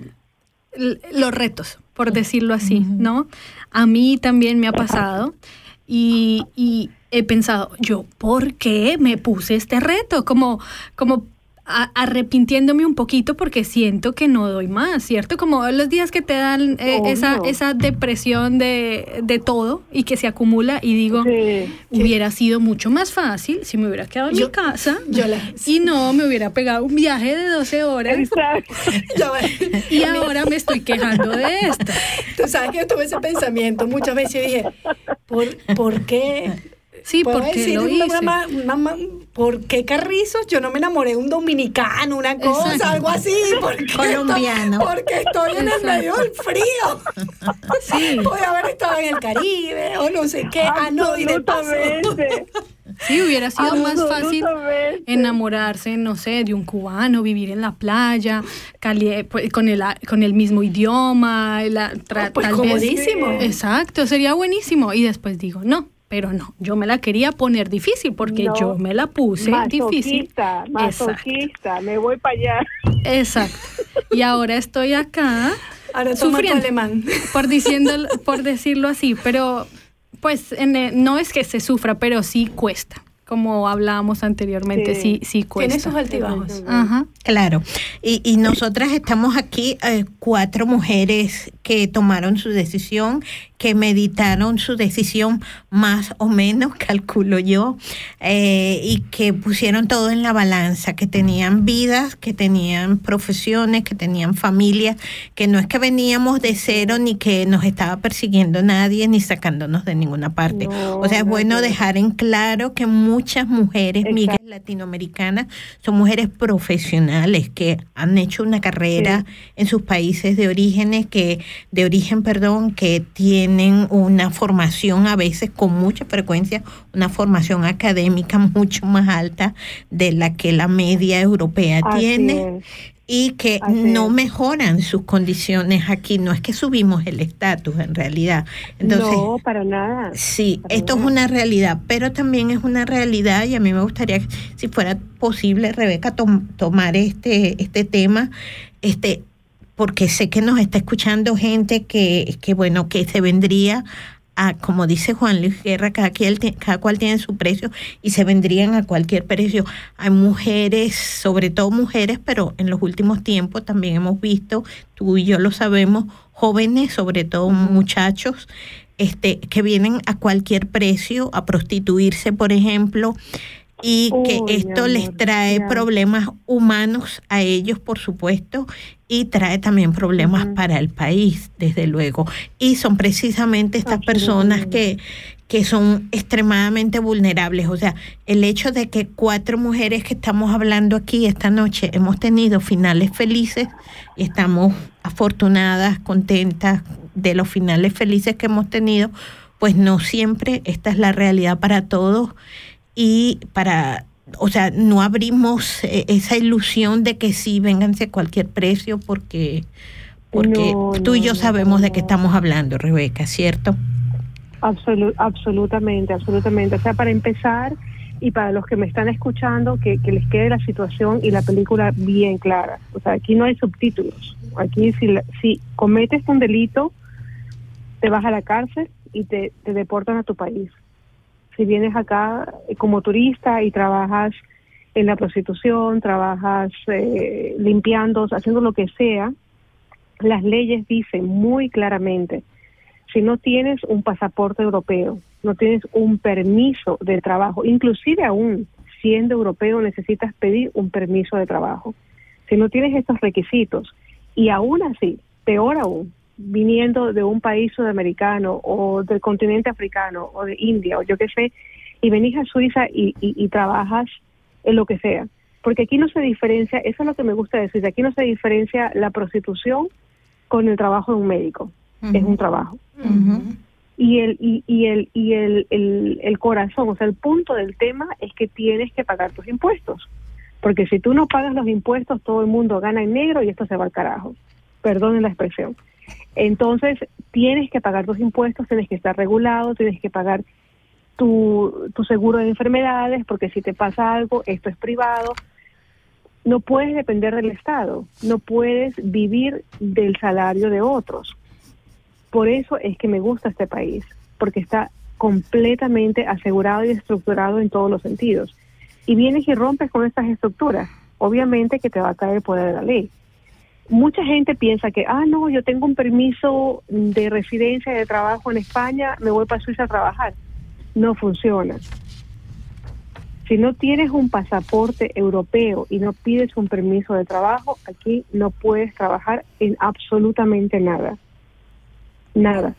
los retos, por decirlo así, ¿no? A mí también me ha pasado y, y he pensado, yo, ¿por qué me puse este reto? Como, como arrepintiéndome un poquito porque siento que no doy más, ¿cierto? Como los días que te dan eh, esa, esa depresión de, de, todo y que se acumula y digo, hubiera sido mucho más fácil si me hubiera quedado en mi casa y no me hubiera pegado un viaje de 12 horas. (laughs) y ahora me estoy quejando de esto. Tú sabes que yo tuve ese pensamiento muchas veces y dije, ¿por, ¿por qué? Sí, porque lo hice. Mamá, ¿por qué Carrizos? Yo no me enamoré de un dominicano, una cosa, algo así. Porque Colombiano. porque estoy en el medio del frío. Sí. Puede haber estado en el Caribe o no sé qué. Ah, no, y de paso. Sí, hubiera sido más fácil enamorarse, no sé, de un cubano, vivir en la playa, pues, con, el, con el mismo idioma, la, ah, pues comodísimo. Exacto, sería buenísimo. Y después digo, no, pero no, yo me la quería poner difícil porque yo me la puse difícil. Masoquista, me voy para allá. Exacto. Y ahora estoy acá ahora sufriendo alemán. Por, diciendo, por decirlo así, pero pues no es que se sufra, pero sí cuesta como hablábamos anteriormente, sí, sí, cuesta. Tiene sus altibajos. Ajá. Claro. Y, y nosotras estamos aquí, eh, cuatro mujeres que tomaron su decisión que meditaron su decisión más o menos, (laughs) calculo yo, eh, y que pusieron todo en la balanza, que tenían vidas, que tenían profesiones, que tenían familias, que no es que veníamos de cero ni que nos estaba persiguiendo nadie ni sacándonos de ninguna parte. o sea, es bueno dejar en claro que muchas mujeres migrantes latinoamericanas son mujeres profesionales que han hecho una carrera en sus países de orígenes, que, de origen, perdón, que tienen tienen una formación a veces con mucha frecuencia, una formación académica (laughs) mucho más alta de la que la media europea tiene. Y que no mejoran sus condiciones aquí, no es que subimos el estatus en realidad. Entonces, no, para nada. Sí, esto es una realidad, pero también es una realidad y a mí me gustaría, si fuera posible, Rebeca, tomar este, este tema, este, porque sé que nos está escuchando gente que, que bueno, que se vendría a, como dice Juan Luis Guerra, cada, cada cual tiene su precio y se vendrían a cualquier precio. Hay mujeres, sobre todo mujeres, pero en los últimos tiempos también hemos visto, tú y yo lo sabemos, jóvenes, sobre todo muchachos, este, que vienen a cualquier precio a prostituirse, por ejemplo, y que esto les trae problemas humanos a ellos, por supuesto, y trae también problemas para el país, desde luego. Y son precisamente estas personas que, que son extremadamente vulnerables. O sea, el hecho de que cuatro mujeres que estamos hablando aquí esta noche hemos tenido finales felices y estamos afortunadas, contentas de los finales felices que hemos tenido, pues no siempre esta es la realidad para todos y para, o sea, no abrimos eh, esa ilusión de que sí, vénganse a cualquier precio porque, porque tú y yo sabemos de qué estamos hablando, Rebeca, ¿cierto? absolutamente, absolutamente. O sea, para empezar, y para los que me están escuchando, que, que, les quede la situación y la película bien clara. O sea, aquí no hay subtítulos. Aquí si, si cometes un delito, te vas a la cárcel y te, te deportan a tu país si vienes acá como turista y trabajas en la prostitución, trabajas eh, limpiando, haciendo lo que sea, las leyes dicen muy claramente, si no tienes un pasaporte europeo, no tienes un permiso de trabajo, inclusive aún siendo europeo necesitas pedir un permiso de trabajo. Si no tienes estos requisitos y aún así, peor aún, viniendo de un país sudamericano o del continente africano o de India o yo qué sé, y venís a Suiza y, y, trabajas en lo que sea. Porque aquí no se diferencia, eso es lo que me gusta decir, aquí no se diferencia la prostitución con el trabajo de un médico, es un trabajo. Y, el, y, y, el, y el, el, el corazón, o sea, el punto del tema es que tienes que pagar tus impuestos. Porque si tú no pagas los impuestos, todo el mundo gana en negro y esto se va al carajo. Perdonen la expresión. Entonces, tienes que pagar tus impuestos, tienes que estar regulado, tienes que pagar tu, tu seguro de enfermedades, porque si te pasa algo, esto es privado. No puedes depender del Estado, no puedes vivir del salario de otros. Por eso es que me gusta este país, porque está completamente asegurado y estructurado en todos los sentidos. Y vienes y rompes con estas estructuras, obviamente que te va a caer el poder de la ley mucha gente piensa que, ah, no, yo tengo un permiso de residencia de trabajo en España, me voy para Suiza a trabajar. No funciona. Si no tienes un pasaporte europeo y no pides un permiso de trabajo, aquí no puedes trabajar en absolutamente nada. Nada.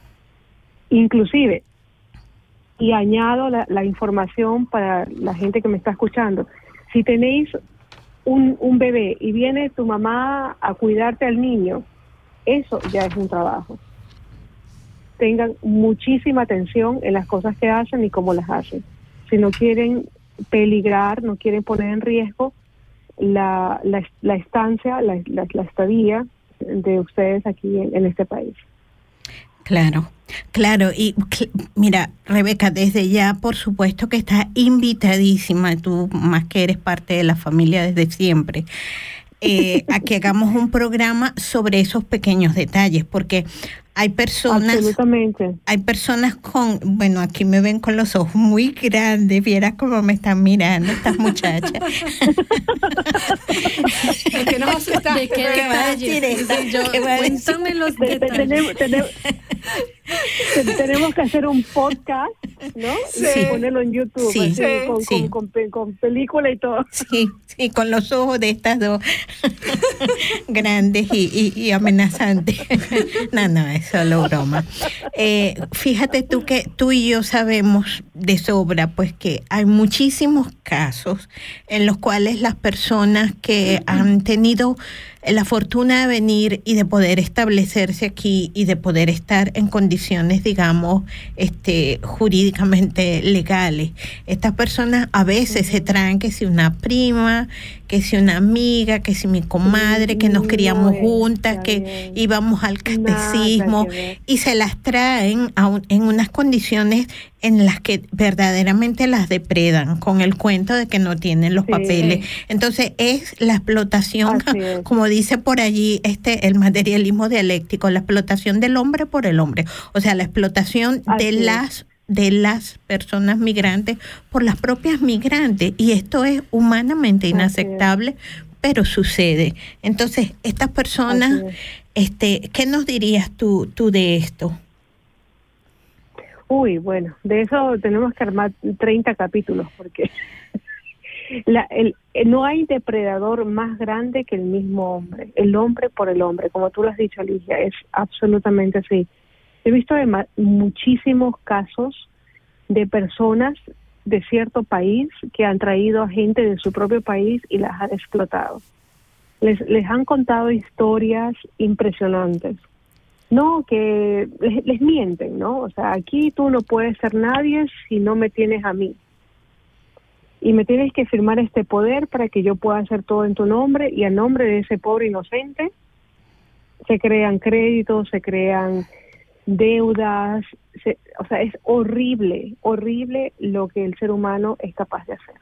Inclusive, y añado la, la información para la gente que me está escuchando, si tenéis un, un bebé y viene tu mamá a cuidarte al niño, eso ya es un trabajo. Tengan muchísima atención en las cosas que hacen y cómo las hacen. Si no quieren peligrar, no quieren poner en riesgo la, la, estancia, la, la, estadía de ustedes aquí en este país. Claro, claro. Y mira, Rebeca, desde ya, por supuesto que estás invitadísima, tú más que eres parte de la familia desde siempre. Eh, a que hagamos un programa sobre esos pequeños detalles, porque hay personas, hay personas con, bueno, aquí me ven con los ojos muy grandes, vieras cómo me están mirando estas (laughs) muchachas. que nos ¿De qué, ¿Qué va a decir cuéntame los detalles. tenemos que hacer un podcast, ¿no? Sí. Y ponerlo en YouTube, sí. con, con, película y todo. Sí, sí, con los ojos de estas dos (laughs) grandes y, y, amenazantes. (laughs) no, no, es solo broma. Eh, fíjate tú que tú y yo sabemos de sobra, pues que hay muchísimos casos en los cuales las personas que han tenido la fortuna de venir y de poder establecerse aquí y de poder estar en condiciones, digamos, este, jurídicamente legales. Estas personas a veces se traen que si una prima, que si una amiga, que si mi comadre, que nos criamos juntas, que íbamos al catecismo y se las traen en unas condiciones en las que verdaderamente las depredan con el cuento de que no tienen los papeles. Entonces es la explotación, (laughs) como dice por allí este el materialismo dialéctico, la explotación del hombre por el hombre, o sea, la explotación de las de las personas migrantes por las propias migrantes. Y esto es humanamente inaceptable, pero sucede. Entonces, estas personas, este, ¿qué nos dirías tú, tú de esto? Uy, bueno, de eso tenemos que armar 30 capítulos porque (laughs) la, el, no hay depredador más grande que el mismo hombre, el hombre por el hombre, como tú lo has dicho, Alicia, es absolutamente así. He visto muchísimos casos de personas de cierto país que han traído a gente de su propio país y las han explotado. Les, les han contado historias impresionantes. No, que les, les mienten, ¿no? O sea, aquí tú no puedes ser nadie si no me tienes a mí y me tienes que firmar este poder para que yo pueda hacer todo en tu nombre y a nombre de ese pobre inocente se crean créditos, se crean deudas, o sea, es horrible, horrible lo que el ser humano es capaz de hacer.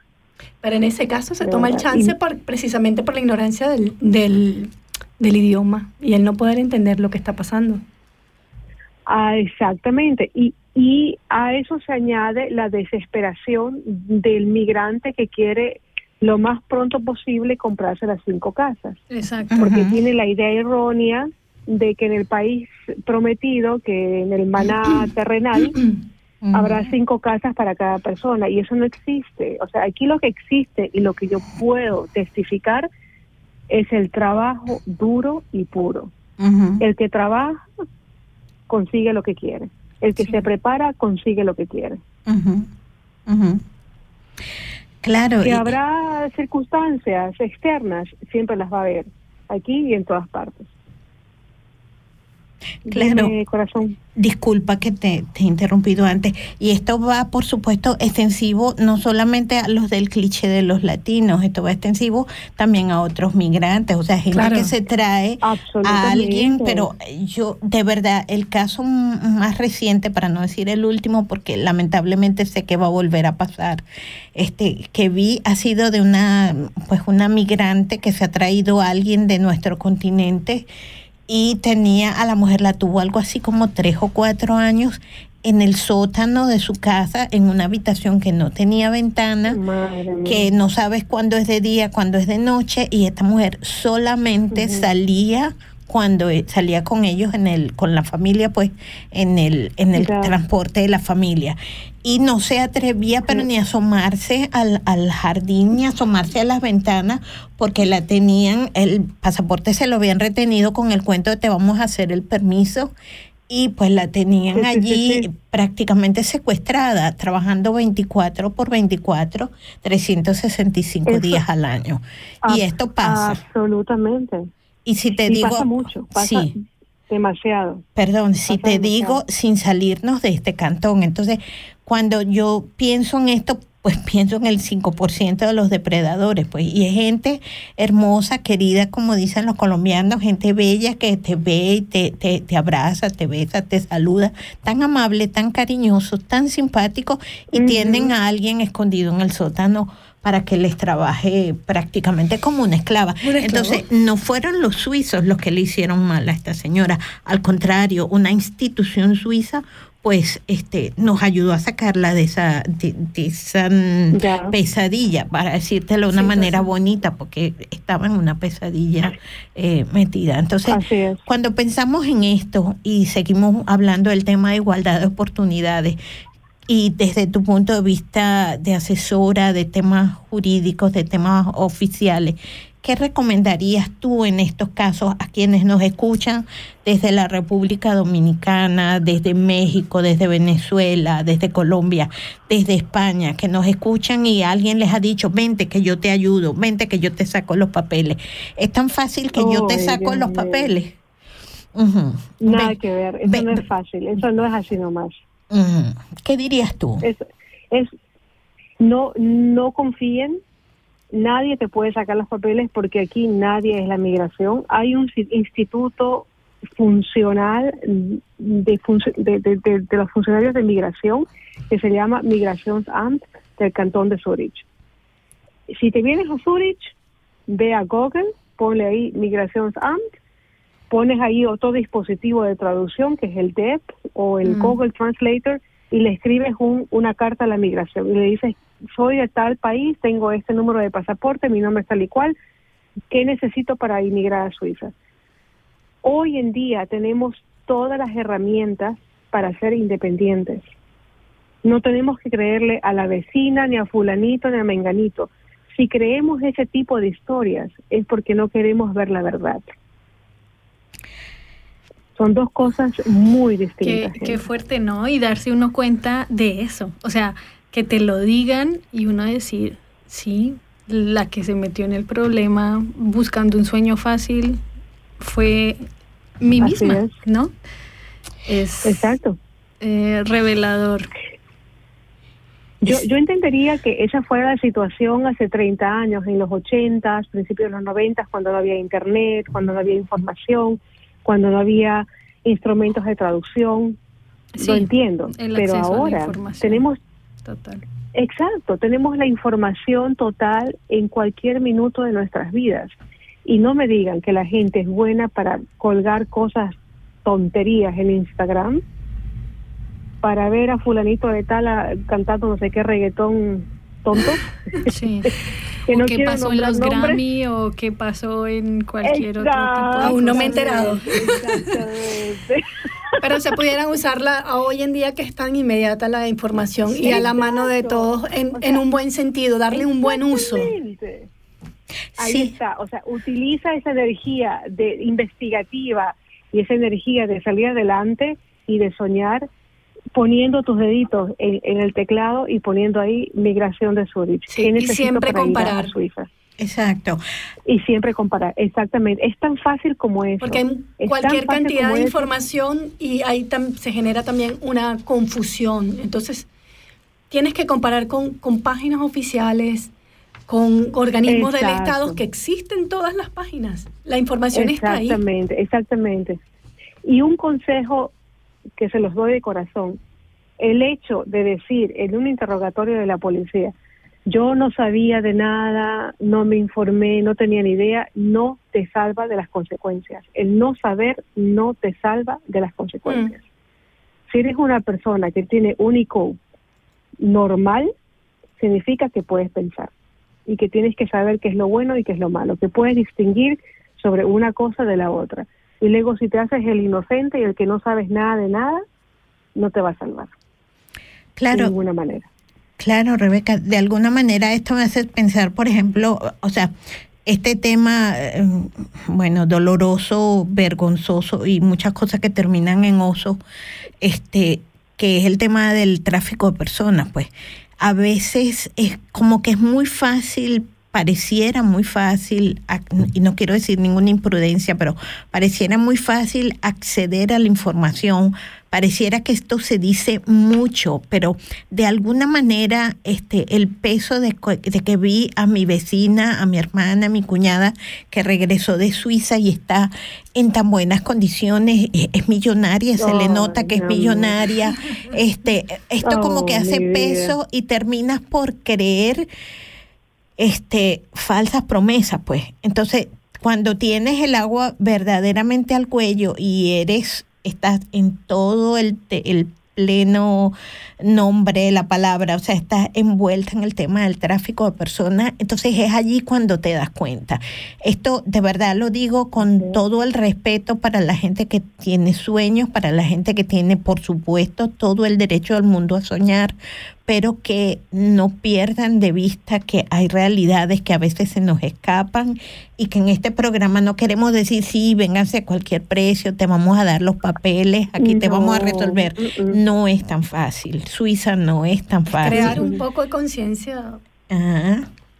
Pero en ese caso se toma el chance por, precisamente por la ignorancia del, del, del idioma y el no poder entender lo que está pasando. Ah, exactamente. Y, y a eso se añade la desesperación del migrante que quiere lo más pronto posible comprarse las cinco casas. Exacto. Porque tiene la idea errónea de que en el país prometido, que en el maná (clears throat) terrenal, (clears throat) habrá cinco casas para cada persona y eso no existe. O sea, aquí lo que existe y lo que yo puedo testificar es el trabajo duro y puro. El que trabaja consigue lo que quiere. El que se prepara consigue lo que quiere. Claro. Que habrá circunstancias externas, siempre las va a haber, aquí y en todas partes. Claro. corazón. Disculpa que te, he interrumpido antes. Y esto va, por supuesto, extensivo no solamente a los del cliché de los latinos, esto va extensivo también a otros migrantes, o sea, gente que se trae a alguien, pero yo, de verdad, el caso más reciente, para no decir el último, porque lamentablemente sé que va a volver a pasar, este, que vi ha sido de una, pues una migrante que se ha traído a alguien de nuestro continente y tenía a la mujer, la tuvo algo así como tres o cuatro años en el sótano de su casa, en una habitación que no tenía ventana, que no sabes cuándo es de día, cuándo es de noche, y esta mujer solamente salía cuando e, salía con ellos en el con la familia pues en el en el transporte de la familia y no se atrevía pero ni a asomarse al, al jardín ni a asomarse a las ventanas porque la tenían el pasaporte se lo habían retenido con el cuento de te vamos a hacer el permiso y pues la tenían allí prácticamente secuestrada, trabajando 24 por 24, 365 días al año. y esto pasa. Absolutamente. Y si te digo... Pasa mucho, pasa demasiado. Perdón, si te digo sin salirnos de este cantón. Entonces, cuando yo pienso en esto, pues (laughs) pienso en el 5% de los depredadores, pues, y es gente hermosa, querida, como dicen los colombianos, gente bella que te ve y te, te, te abraza, te besa, te saluda, tan amable, tan cariñoso, tan simpático, y tienen a alguien escondido en el sótano para que les trabaje prácticamente como una esclava. Entonces, no fueron los suizos los que le hicieron mal a esta señora, al contrario, una institución suiza pues este nos ayudó a sacarla de esa de, esa mm, pesadilla para decírtelo de una manera bonita porque estaba en una pesadilla eh, metida. Entonces cuando pensamos en esto y seguimos hablando del tema de igualdad de oportunidades y desde tu punto de vista de asesora de temas jurídicos, de temas oficiales, ¿qué recomendarías tú en estos casos a quienes nos escuchan desde la República Dominicana, desde México, desde Venezuela, desde Colombia, desde España, que nos escuchan y alguien les ha dicho, vente que yo te ayudo, vente que yo te saco los papeles? ¿Es tan fácil que yo te saco los papeles? Nada que ver, eso no es fácil, eso no es así nomás. ¿Qué dirías tú? Es, es no, no confíen, nadie te puede sacar los papeles porque aquí nadie es la migración. Hay un instituto funcional de, de, los funcionarios de migración que se llama Migrationsamt del cantón de Zurich. Si te vienes a Zurich, ve a Google, ponle ahí Migrationsamt, pones ahí otro dispositivo de traducción que es el DEP o el mm. Google Translator y le escribes un, una carta a la migración y le dices, soy de tal país, tengo este número de pasaporte, mi nombre es tal y cual, ¿qué necesito para inmigrar a Suiza? Hoy en día tenemos todas las herramientas para ser independientes. No tenemos que creerle a la vecina, ni a fulanito, ni a menganito. Si creemos ese tipo de historias es porque no queremos ver la verdad. Son dos cosas muy distintas. Qué, fuerte, ¿no? Y darse uno cuenta de eso. O sea, que te lo digan y uno decir, sí, la que se metió en el problema buscando un sueño fácil fue mí misma, ¿no? Es Exacto. Eh, revelador. Yo, yo entendería que esa fuera la situación hace 30 años, en los 80, principios de los 90, cuando no había internet, cuando no había información, cuando no había instrumentos de traducción. lo entiendo, pero ahora tenemos total. Exacto, tenemos la información total en cualquier minuto de nuestras vidas. Y no me digan que la gente es buena para colgar cosas, tonterías en Instagram, para ver a fulanito de tal cantando no sé qué reggaetón tonto. (laughs) Sí. (laughs) que no qué pasó en los Grammy o qué pasó en cualquier otro tipo Aún no me he enterado. (laughs) Pero se pudieran usarla hoy en día que es tan inmediata la información y a la mano de todos en, en un buen sentido, darle un buen uso. Ahí está, o sea, utiliza esa energía de investigativa y esa energía de salir adelante y de soñar poniendo tus deditos en, el teclado y poniendo ahí migración de Zurich. y siempre comparar. Suiza? Exacto. Y siempre comparar, exactamente. Es tan fácil como eso. Porque hay cualquier cantidad de información y ahí se genera también una confusión. Entonces, tienes que comparar con, con páginas oficiales, con organismos del Estado que existen todas las páginas. La información está ahí. Exactamente, exactamente. Y un consejo que se los doy de corazón, el hecho de decir en un interrogatorio de la policía, yo no sabía de nada, no me informé, no tenía ni idea, no te salva de las consecuencias. El no saber no te salva de las consecuencias. Mm. Si eres una persona que tiene un IQ normal, significa que puedes pensar y que tienes que saber qué es lo bueno y qué es lo malo, que puedes distinguir sobre una cosa de la otra. Y luego si te haces el inocente y el que no sabes nada de nada, no te va a salvar. Claro. De ninguna manera. Claro, Rebeca, de alguna manera esto me hace pensar, por ejemplo, o sea, este tema, eh, bueno, doloroso, vergonzoso y muchas cosas que terminan en oso, este, que es el tema del tráfico de personas, pues a veces es como que es muy fácil pareciera muy fácil, y no quiero decir ninguna imprudencia, pero pareciera muy fácil acceder a la información, pareciera que esto se dice mucho, pero de alguna manera este, el peso de, que vi a mi vecina, a mi hermana, a mi cuñada, que regresó de Suiza y está en tan buenas condiciones, e, es, millonaria, se le nota que es millonaria, este, esto como que hace peso y terminas por creer este, falsas promesas, pues. Entonces, cuando tienes el agua verdaderamente al cuello y eres, estás en todo el, el pleno nombre de la palabra, o sea, estás envuelta en el tema del tráfico de personas, entonces es allí cuando te das cuenta. Esto de verdad lo digo con todo el respeto para la gente que tiene sueños, para la gente que tiene, por supuesto, todo el derecho del mundo a soñar, pero que no pierdan de vista que hay realidades que a veces se nos escapan y que en este programa no queremos decir, sí, vénganse a cualquier precio, te vamos a dar los papeles, aquí te vamos a resolver. No es tan fácil. Suiza no es tan fácil. Crear un poco de conciencia.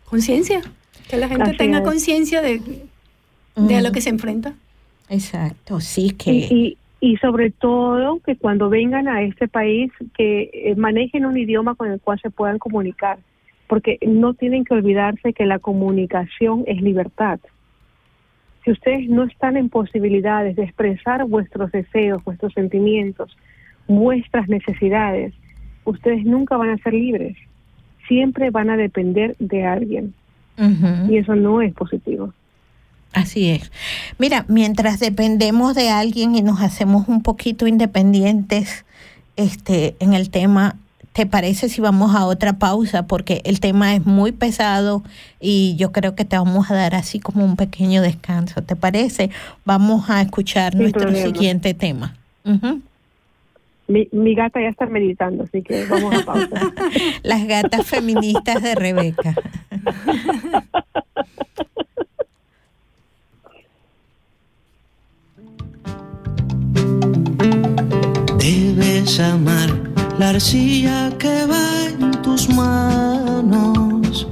Conciencia. Que la gente tenga conciencia de, de a lo que se enfrenta. Exacto, sí que... Y, y sobre todo que cuando vengan a este país que eh, manejen un idioma con el cual se puedan comunicar, porque no tienen que olvidarse que la comunicación es libertad. Si ustedes no están en posibilidades de expresar vuestros deseos, vuestros sentimientos, vuestras necesidades, ustedes nunca van a ser libres. Siempre van a depender de alguien. Y eso no es positivo. Así es. Mira, mientras dependemos de alguien y nos hacemos un poquito independientes este, en el tema, ¿te parece si vamos a otra pausa? Porque el tema es muy pesado y yo creo que te vamos a dar así como un pequeño descanso. ¿Te parece? Vamos a escuchar nuestro siguiente tema. mi, mi, gata ya está meditando, así que vamos a pausa. (laughs) Las gatas feministas de Rebeca. (laughs) Debes amar la arcilla que va en tus manos.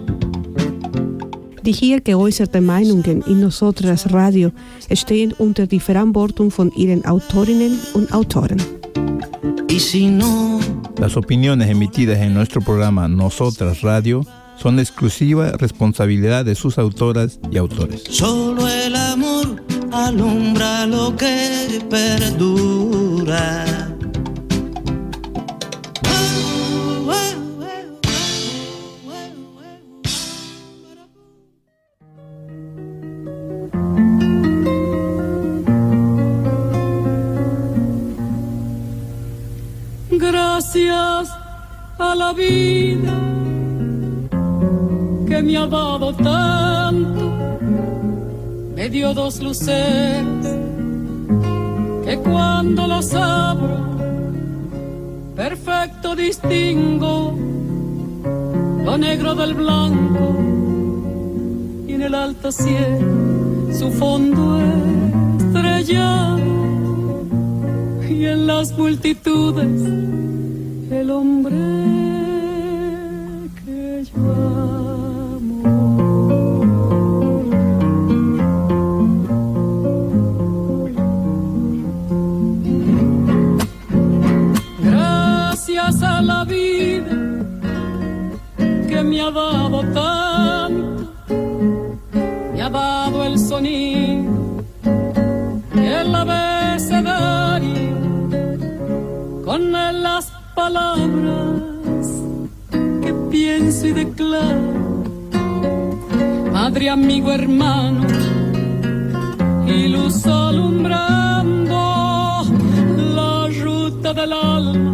Die hier geäußerte Meinungen in Nosotras Radio stehen unter die Verantwortung von ihren Autorinnen und Autoren. Y si no, Las opiniones emitidas en nuestro programa Nosotras Radio son exclusiva responsabilidad de sus autoras y autores. solo el amor alumbra lo que perdura. Gracias a la vida que me ha dado tanto, me dio dos luces que cuando las abro, perfecto distingo lo negro del blanco y en el alto cielo su fondo estrellado y en las multitudes el hombre que yo la vida que me ha dado tanto, me ha dado el sonido el abecedario con las palabras que pienso y declaro. Madre, amigo, hermano, y luz alumbrando la ruta del alma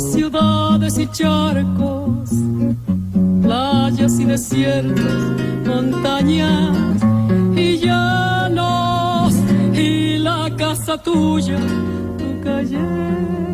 ciudades y charcos, playas y desiertos, montañas y llanos, y la casa tuya, tu calle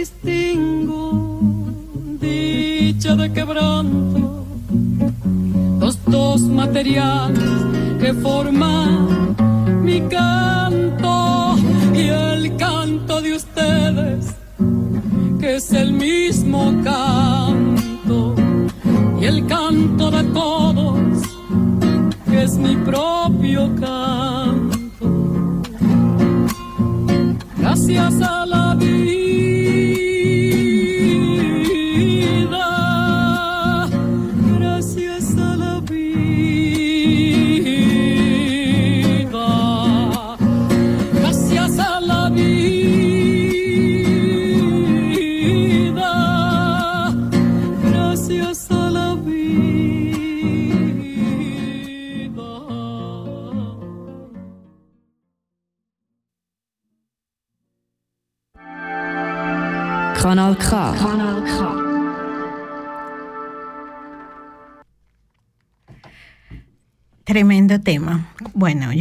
Distingo dicha de quebranto, los dos materiales que forman mi canto y el canto de ustedes, que es el mismo canto,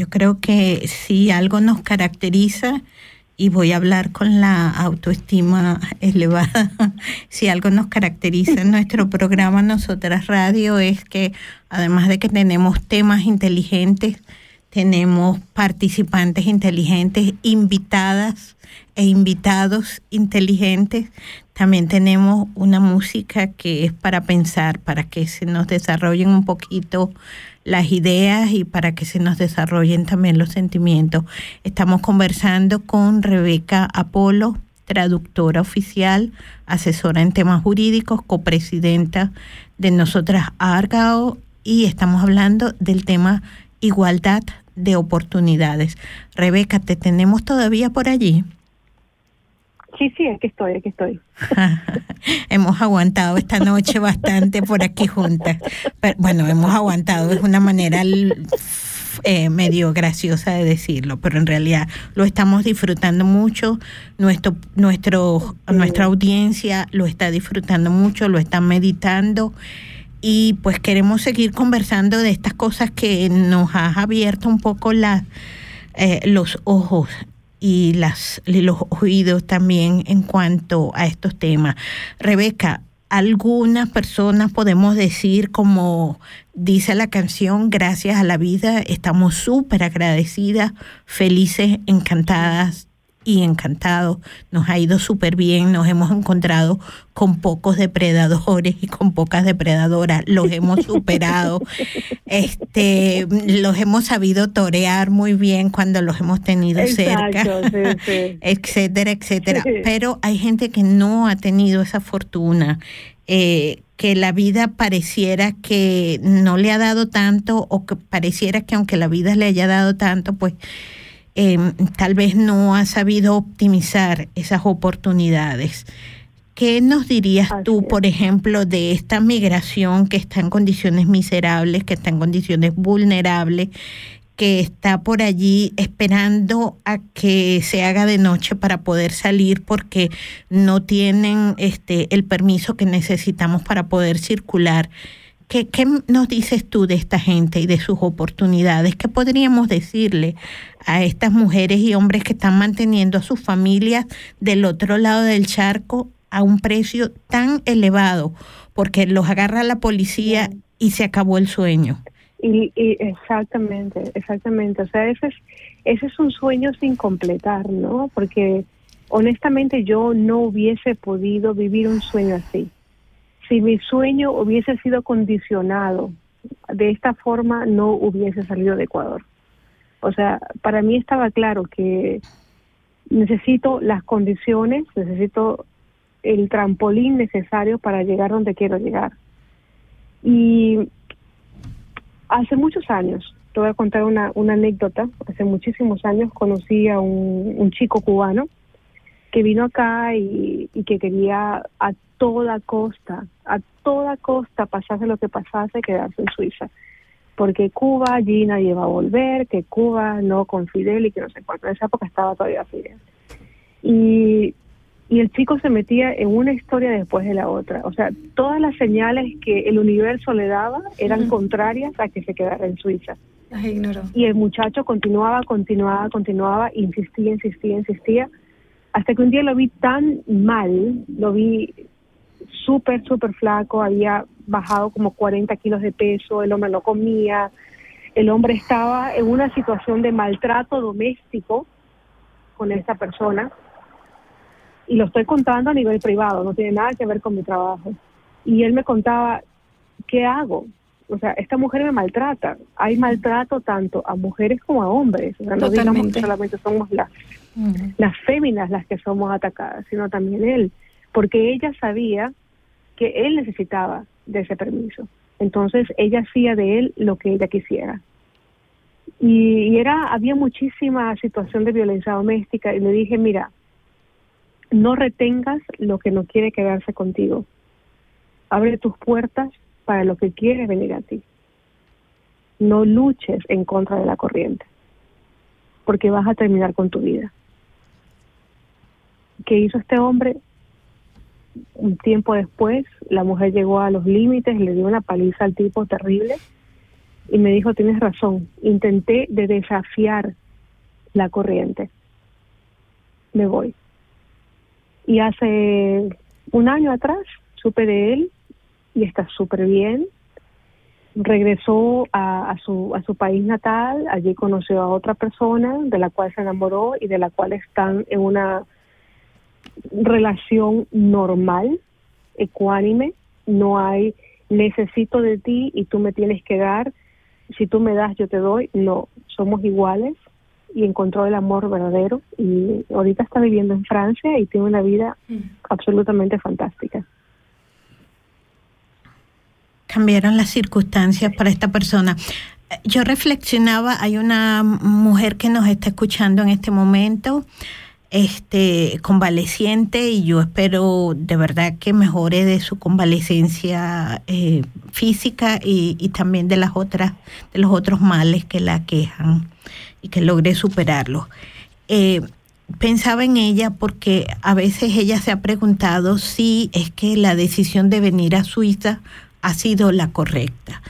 creo que si algo nos caracteriza, y voy a hablar con la autoestima elevada, (laughs) si algo nos caracteriza en nuestro programa Nosotras Radio es que además de que tenemos temas inteligentes, tenemos participantes inteligentes, invitadas e invitados inteligentes. También tenemos una música que es para pensar, para que se nos desarrollen un poquito las ideas y para que se nos desarrollen también los sentimientos. Estamos conversando con Rebeca Apolo, traductora oficial, asesora en temas jurídicos, copresidenta de Nosotras Argao y estamos hablando del tema igualdad de oportunidades. Rebeca, ¿te tenemos todavía por allí? Sí, sí, aquí estoy, aquí estoy. (laughs) hemos aguantado esta noche bastante por aquí juntas. Pero, bueno, hemos aguantado, es una manera eh, medio graciosa de decirlo, pero en realidad lo estamos disfrutando mucho. Nuestro, nuestro, nuestra audiencia lo está disfrutando mucho, lo está meditando y pues queremos seguir conversando de estas cosas que nos has abierto un poco la, eh, los ojos y las los oídos también en cuanto a estos temas. Rebeca, algunas personas podemos decir como dice la canción, gracias a la vida, estamos súper agradecidas, felices, encantadas y encantados. Nos ha ido súper bien, nos hemos encontrado con pocos depredadores y con pocas depredadoras, los hemos superado, (laughs) este, los hemos sabido torear muy bien cuando los hemos tenido cerca, sí, sí. (laughs) etcétera, etcétera. Sí. Pero hay gente que no ha tenido esa fortuna. Eh, que la vida pareciera que no le ha dado tanto o que pareciera que aunque la vida le haya dado tanto, pues eh, tal vez no ha sabido optimizar esas oportunidades. ¿Qué nos dirías tú, por ejemplo, de esta migración que está en condiciones miserables, que está en condiciones vulnerables, que está por allí esperando a que se haga de noche para poder salir porque no tienen este el permiso que necesitamos para poder circular? ¿Qué, ¿Qué, nos dices tú de esta gente y de sus oportunidades? ¿Qué podríamos decirle a estas mujeres y hombres que están manteniendo a sus familias del otro lado del charco a un precio tan elevado? Porque los agarra la policía y se acabó el sueño. Y, y exactamente, exactamente. O sea, ese es, ese es un sueño sin completar, ¿no? Porque honestamente yo no hubiese podido vivir un sueño así si mi sueño hubiese sido condicionado de esta forma, no hubiese salido de Ecuador. O sea, para mí estaba claro que necesito las condiciones, necesito el trampolín necesario para llegar donde quiero llegar. Y hace muchos años, te voy a contar una, una anécdota, hace muchísimos años conocí a un, un chico cubano que vino acá y, y, que quería toda costa, a toda costa, pasase lo que pasase, quedarse en Suiza. Porque Cuba, allí nadie va a volver, que Cuba no con Fidel y que no sé cuánto. En esa época estaba todavía Fidel. Y, y el chico se metía en una historia después de la otra. O sea, todas las señales que el universo le daba eran uh -huh. contrarias a que se quedara en Suiza. Las ignoró. Y el muchacho continuaba, continuaba, continuaba, insistía, insistía, insistía hasta que un día lo vi tan mal, lo vi súper, súper flaco, había bajado como 40 kilos de peso, el hombre no comía, el hombre estaba en una situación de maltrato doméstico con esta persona y lo estoy contando a nivel privado, no tiene nada que ver con mi trabajo. Y él me contaba, ¿qué hago? O sea, esta mujer me maltrata. Hay maltrato tanto a mujeres como a hombres. O sea, no digamos que solamente somos las, las féminas las que somos atacadas, sino también él. Porque ella sabía que él necesitaba de ese permiso. Entonces ella hacía de él lo que ella quisiera. Y, era, había muchísima situación de violencia doméstica y le dije, mira, no retengas lo que no quiere quedarse contigo. Abre tus puertas para lo que quiere venir a ti. No luches en contra de la corriente, porque vas a terminar con tu vida. ¿Qué hizo este hombre? Un tiempo después, la mujer llegó a los límites, le dio una paliza al tipo terrible y me dijo, tienes razón, intenté de desafiar la corriente. Me voy. Y hace un año atrás supe de él y está súper bien. Regresó a, a, su, a su país natal, allí conoció a otra persona de la cual se enamoró y de la cual están en una relación normal, ecuánime. No hay necesito de ti y tú me tienes que dar. Si tú me das, yo te doy. No, somos iguales y encontró el amor verdadero y ahorita está viviendo en Francia y tiene una vida absolutamente fantástica. Cambiaron las circunstancias para esta persona. Yo reflexionaba, hay una mujer que nos está escuchando en este momento, este convaleciente y yo espero de verdad que mejore de su convalecencia eh, física y, también de las otras de los otros males que la quejan y que logré superarlo. Eh, pensaba en ella porque a veces ella se ha preguntado si es que la decisión de venir a Suiza ha sido la correcta.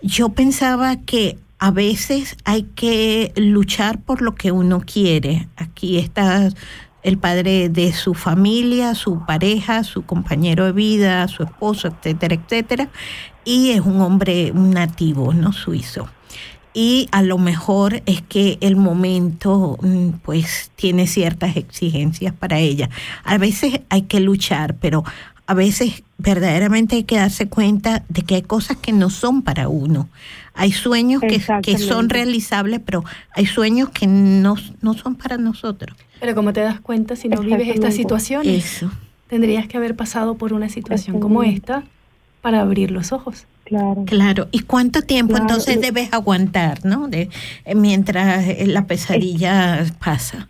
Yo pensaba que a veces hay que luchar por lo que uno quiere. Aquí está el padre de su familia, su pareja, su compañero de vida, su esposo, etcétera, etcétera. Y es un hombre nativo, no suizo y a lo mejor es que el momento mm, pues tiene ciertas exigencias para ella. A veces hay que luchar, pero a veces verdaderamente hay que darse cuenta de que hay cosas que no son para uno. Hay sueños que, que son realizables, pero hay sueños que no, no son para nosotros. Pero como te das cuenta, si no vives estas situaciones, tendrías que haber pasado por una situación como esta para abrir los ojos. Claro. Claro. ¿Y cuánto tiempo entonces debes aguantar, no? De, eh, mientras eh, la pesadilla pasa.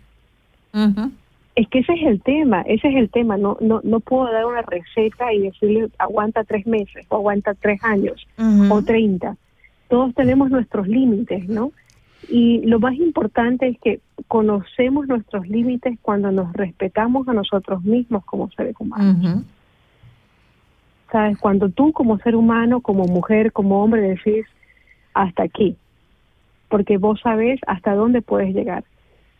Es que ese es el tema, ese es el tema. No, no, no puedo dar una receta y decirle aguanta tres meses o aguanta tres años o treinta. Todos tenemos nuestros límites, ¿no? Y lo más importante es que conocemos nuestros límites cuando nos respetamos a nosotros mismos como seres humanos. ¿Sabes? Cuando tú como ser humano, como mujer, como hombre decís hasta aquí, porque vos sabés hasta dónde puedes llegar.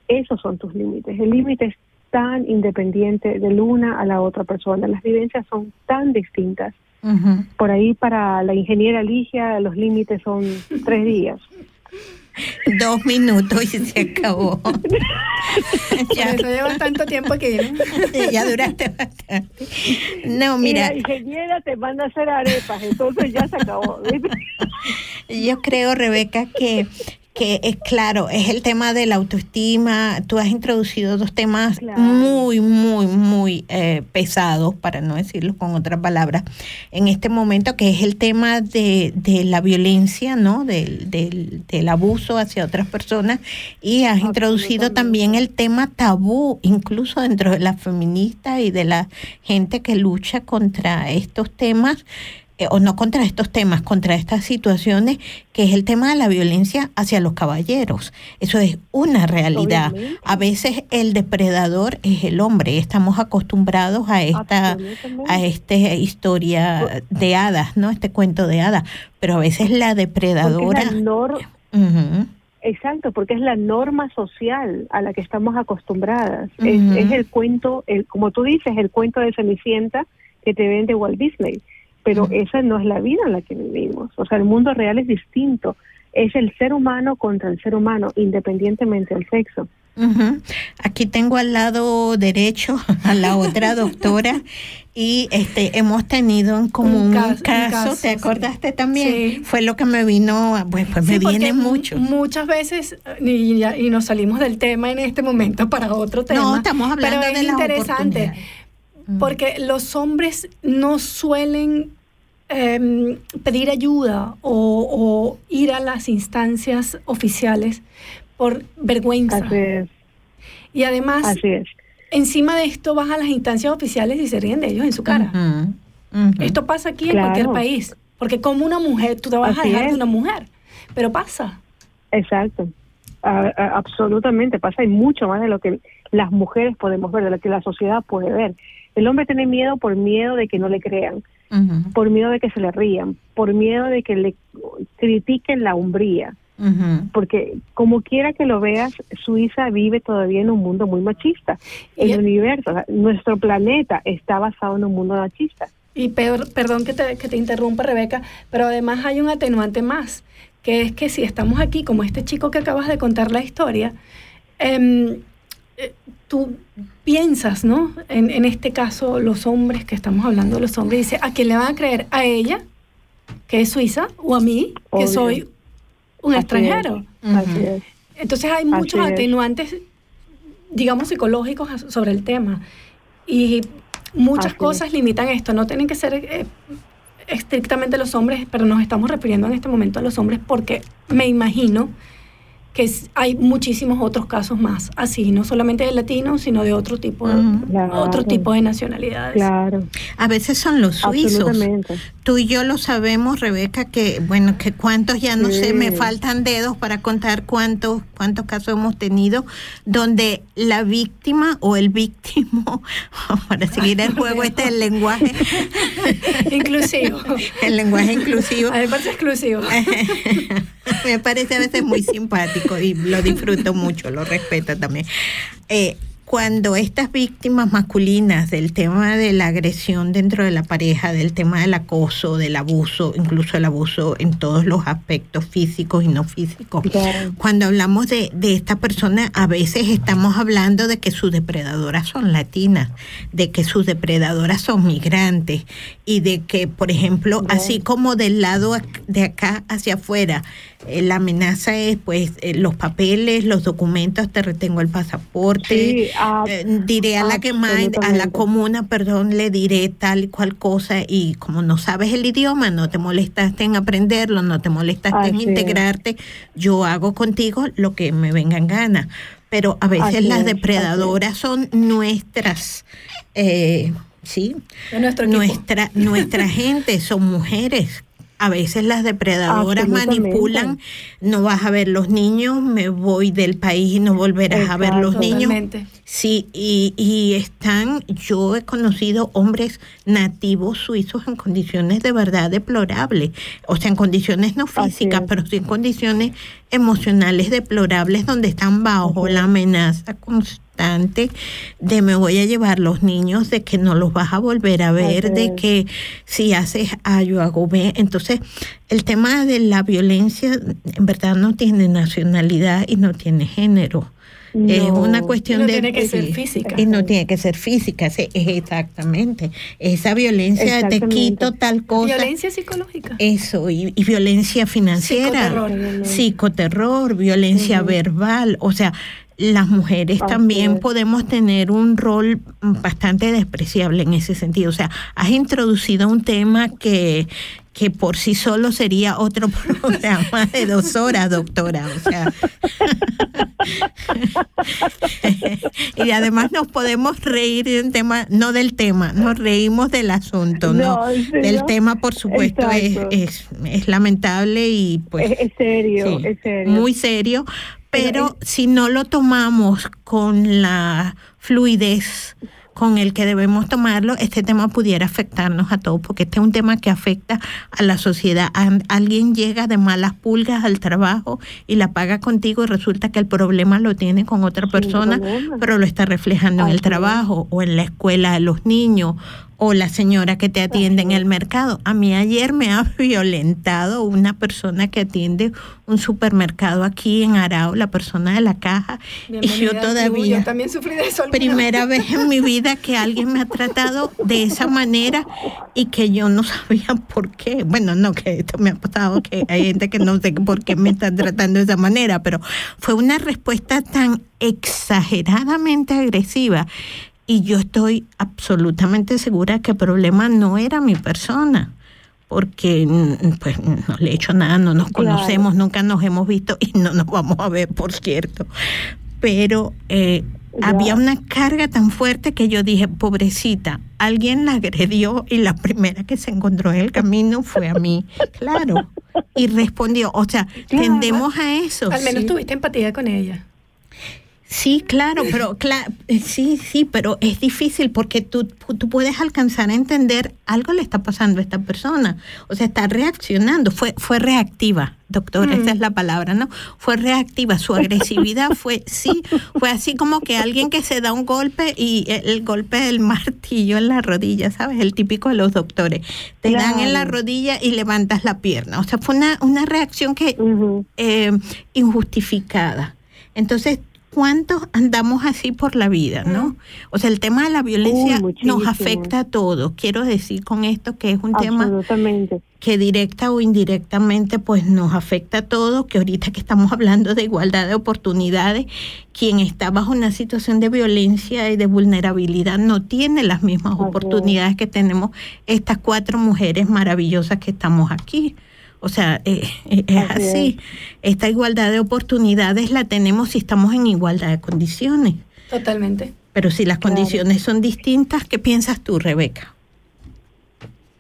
Esos son tus límites. El límite es tan independiente de una a la otra persona. Las vivencias son tan distintas. Por ahí para la ingeniera Ligia los límites son tres días. Dos minutos y se acabó. (laughs) ya eso lleva tanto tiempo que ya duraste bastante. No, mira. la ingeniera te manda a hacer arepas, entonces ya se acabó. Yo creo, Rebeca, que que es claro, es el tema de la autoestima. Tú has introducido dos temas muy, muy, muy eh, pesados, para no decirlo con otras palabras, en este momento, que es el tema de, de la violencia, ¿no? Del, del, del, abuso hacia otras personas. Y has introducido también el tema tabú, incluso dentro de las feministas y de la gente que lucha contra estos temas eh, o no contra estos temas, contra estas situaciones, que es el tema de la violencia hacia los caballeros. Eso es una realidad. A veces el depredador es el hombre. Estamos acostumbrados a esta, a esta historia de hadas, ¿no? Este cuento de hadas. Pero a veces la depredadora. Exacto, porque es la norma social a la que estamos acostumbradas. es, es, el cuento, el, como tú dices, el cuento de Cenicienta que te vende Walt Disney. Pero esa no es la vida en la que vivimos. O sea, el mundo real es distinto. Es el ser humano contra el ser humano, independientemente del sexo. Ujú. Aquí tengo al lado derecho (laughs) a la otra (laughs) doctora y este hemos tenido en común un, ca- un caso, caso, ¿te sí. acordaste también? Sí. Fue lo que me vino, a- pues, pues Sí, me viene mu- mucho. Muchas veces, eh, y, ya- y nos salimos del tema en este momento para otro tema. No, estamos hablando pero de es las interesante porque los hombres no suelen em, pedir ayuda o, o ir a las instancias oficiales por vergüenza. Así es, Y además, así es. encima de esto vas a las instancias oficiales y se ríen de ellos en su cara. Esto pasa aquí en cualquier país. Porque como una mujer, tú te vas a dejar es. de una mujer. Pero pasa. Exacto. A- a- absolutamente pasa y mucho más de lo que las mujeres podemos ver, de lo que la sociedad puede ver. El hombre tiene miedo por miedo de que no le crean, por miedo de que se le rían, por miedo de que le critiquen la hombría. ujú. Porque como quiera que lo veas, Suiza vive todavía en un mundo muy machista. El Y- universo, o sea, nuestro planeta está basado en un mundo machista. Y peor, perdón que te, que te interrumpa, Rebeca, pero además hay un atenuante más, que es que si estamos aquí, como este chico que acabas de contar la historia, em, eh, tú piensas, ¿no? En, en este caso, los hombres, que estamos hablando de los hombres, dice, ¿a quién le van a creer? ¿A ella, que es suiza, o a mí, que soy un Así extranjero? es, Así es. Entonces hay muchos Así es. atenuantes, digamos, psicológicos sobre el tema. Y muchas Así es. cosas limitan esto. No tienen que ser eh, estrictamente los hombres, pero nos estamos refiriendo en este momento a los hombres porque me imagino que hay muchísimos otros casos más así, no solamente de latinos, sino de otro tipo, de-. Claro. otro tipo de nacionalidades. Claro, A veces son los suizos. Tú y yo lo sabemos, Rebeca, que bueno, que cuántos ya no sé, me faltan dedos para contar cuántos cuántos casos hemos tenido donde la víctima o el víctimo, (laughs) para seguir el juego este del lenguaje, (laughs) Inclusivo. el lenguaje inclusivo, A mí me parece exclusivo. (laughs) me parece a veces muy simpático y lo disfruto mucho, lo respeto también. Eh, cuando estas víctimas masculinas del tema de la agresión dentro de la pareja, del tema del acoso, del abuso, incluso el abuso en todos los aspectos físicos y no físicos, cuando hablamos de, de esta persona, a veces estamos hablando de que sus depredadoras son latinas, de que sus depredadoras son migrantes y de que, por ejemplo, así como del lado de acá hacia afuera, la amenaza es pues eh, los papeles, los documentos, te retengo el pasaporte, Sí, ah, eh, diré a la que más, a la comuna, perdón, le diré tal y cual cosa y como no sabes el idioma, no te molestaste en aprenderlo, no te molestaste en es. integrarte, yo hago contigo lo que me venga en gana. Pero a veces Así las es, depredadoras son nuestras, eh, sí, equipo. nuestra, nuestra (laughs) gente, son mujeres. A veces las depredadoras manipulan, no vas a ver los niños, me voy del país y no volverás a ver los niños. Totalmente. Sí, y, y están, yo he conocido hombres nativos suizos en condiciones de verdad deplorables, o sea, en condiciones no físicas, pero sí en condiciones emocionales deplorables donde están bajo la amenaza constante de me voy a llevar los niños, de que no los vas a volver a ver, de que si haces A, yo hago B. Entonces, el tema de la violencia en verdad no tiene nacionalidad y no tiene género. Es una cuestión Y no de... tiene que ser física. Y no tiene que ser física, sí, es exactamente. Esa violencia te Exactamente. quito tal cosa. Violencia psicológica. Eso, y, y violencia financiera, Psicoterror. psicoterror, violencia verbal, o sea, las mujeres Así también es. podemos tener un rol bastante despreciable en ese sentido. O sea, has introducido un tema que, que por sí solo sería otro (laughs) programa de dos horas, doctora. O sea. (laughs) y además nos podemos reír de un tema, no del tema, nos reímos del asunto, ¿no? No, ¿en serio? Del tema, por supuesto, es, es, es lamentable y pues es, es serio, sí, es serio. muy serio, pero si no lo tomamos con la fluidez con el que debemos tomarlo, este tema pudiera afectarnos a todos, porque este es un tema que afecta a la sociedad. Alguien llega de malas pulgas al trabajo y la paga contigo y resulta que el problema lo tiene con otra persona, pero lo está reflejando en el trabajo o en la escuela de los niños o la señora que te atiende en el mercado. A mí ayer me ha (laughs) violentado una persona que atiende un supermercado aquí en Arao, la persona de la caja. y yo todavía... Yo también sufrí de eso. Primera vez en mi vida que alguien me ha tratado de esa manera y que yo no sabía por qué. Bueno, no, que esto me ha pasado, que hay gente que no sé por qué me están tratando de esa manera, pero fue una respuesta tan exageradamente agresiva y yo estoy absolutamente segura que el problema no era mi persona, porque mm, pues no le he hecho nada, no nos conocemos, nunca nos hemos visto y no nos vamos a ver, por cierto. Pero eh, había una carga tan fuerte que yo dije, pobrecita, alguien la agredió y la primera que se encontró en el camino fue a mí. (laughs) Claro. Y respondió, o sea, tendemos a eso. Al menos tuviste empatía con ella. Sí, claro, pero eh, sí, sí, pero es difícil porque tú, tú puedes alcanzar a entender algo le está pasando a esta persona. O sea, está reaccionando. Fue, fue reactiva, doctor, esa es mm. la palabra, ¿no? Fue reactiva. Su agresividad (laughs) fue, sí, fue así como que alguien que se da un golpe y el golpe del martillo en la rodilla, ¿sabes? El típico de los doctores. Te dan en la rodilla y levantas la pierna. O sea, fue una, una reacción que eh, injustificada. Entonces, ¿cuántos andamos así por la vida, no? O sea, el tema de la violencia nos afecta a todos. Quiero decir con esto que es un tema que directa o indirectamente pues nos afecta a todos, que ahorita que estamos hablando de igualdad de oportunidades, quien está bajo una situación de violencia y de vulnerabilidad no tiene las mismas oportunidades que tenemos estas cuatro mujeres maravillosas que estamos aquí. O sea, eh, eh, es así. Esta igualdad de oportunidades la tenemos si estamos en igualdad de condiciones. Totalmente. Pero si las condiciones son distintas, ¿qué piensas tú, Rebeca?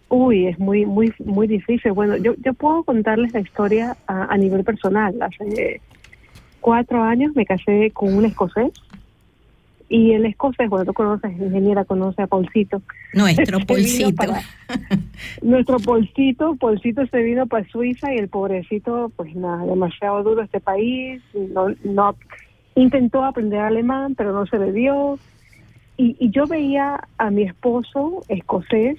Uy, es muy, muy, muy difícil. Bueno, yo, yo puedo contarles la historia a, a nivel personal. Hace cuatro años me casé con un escocés y el escocés, bueno, tú conoces, ingeniera, conoce a Paulcito. Nuestro (laughs) Paulcito. (laughs) nuestro Paulcito, Paulcito se vino para Suiza y el pobrecito, pues nada, demasiado duro este país, no, no intentó aprender alemán, pero no se le dio. Y, y yo veía a mi esposo escocés,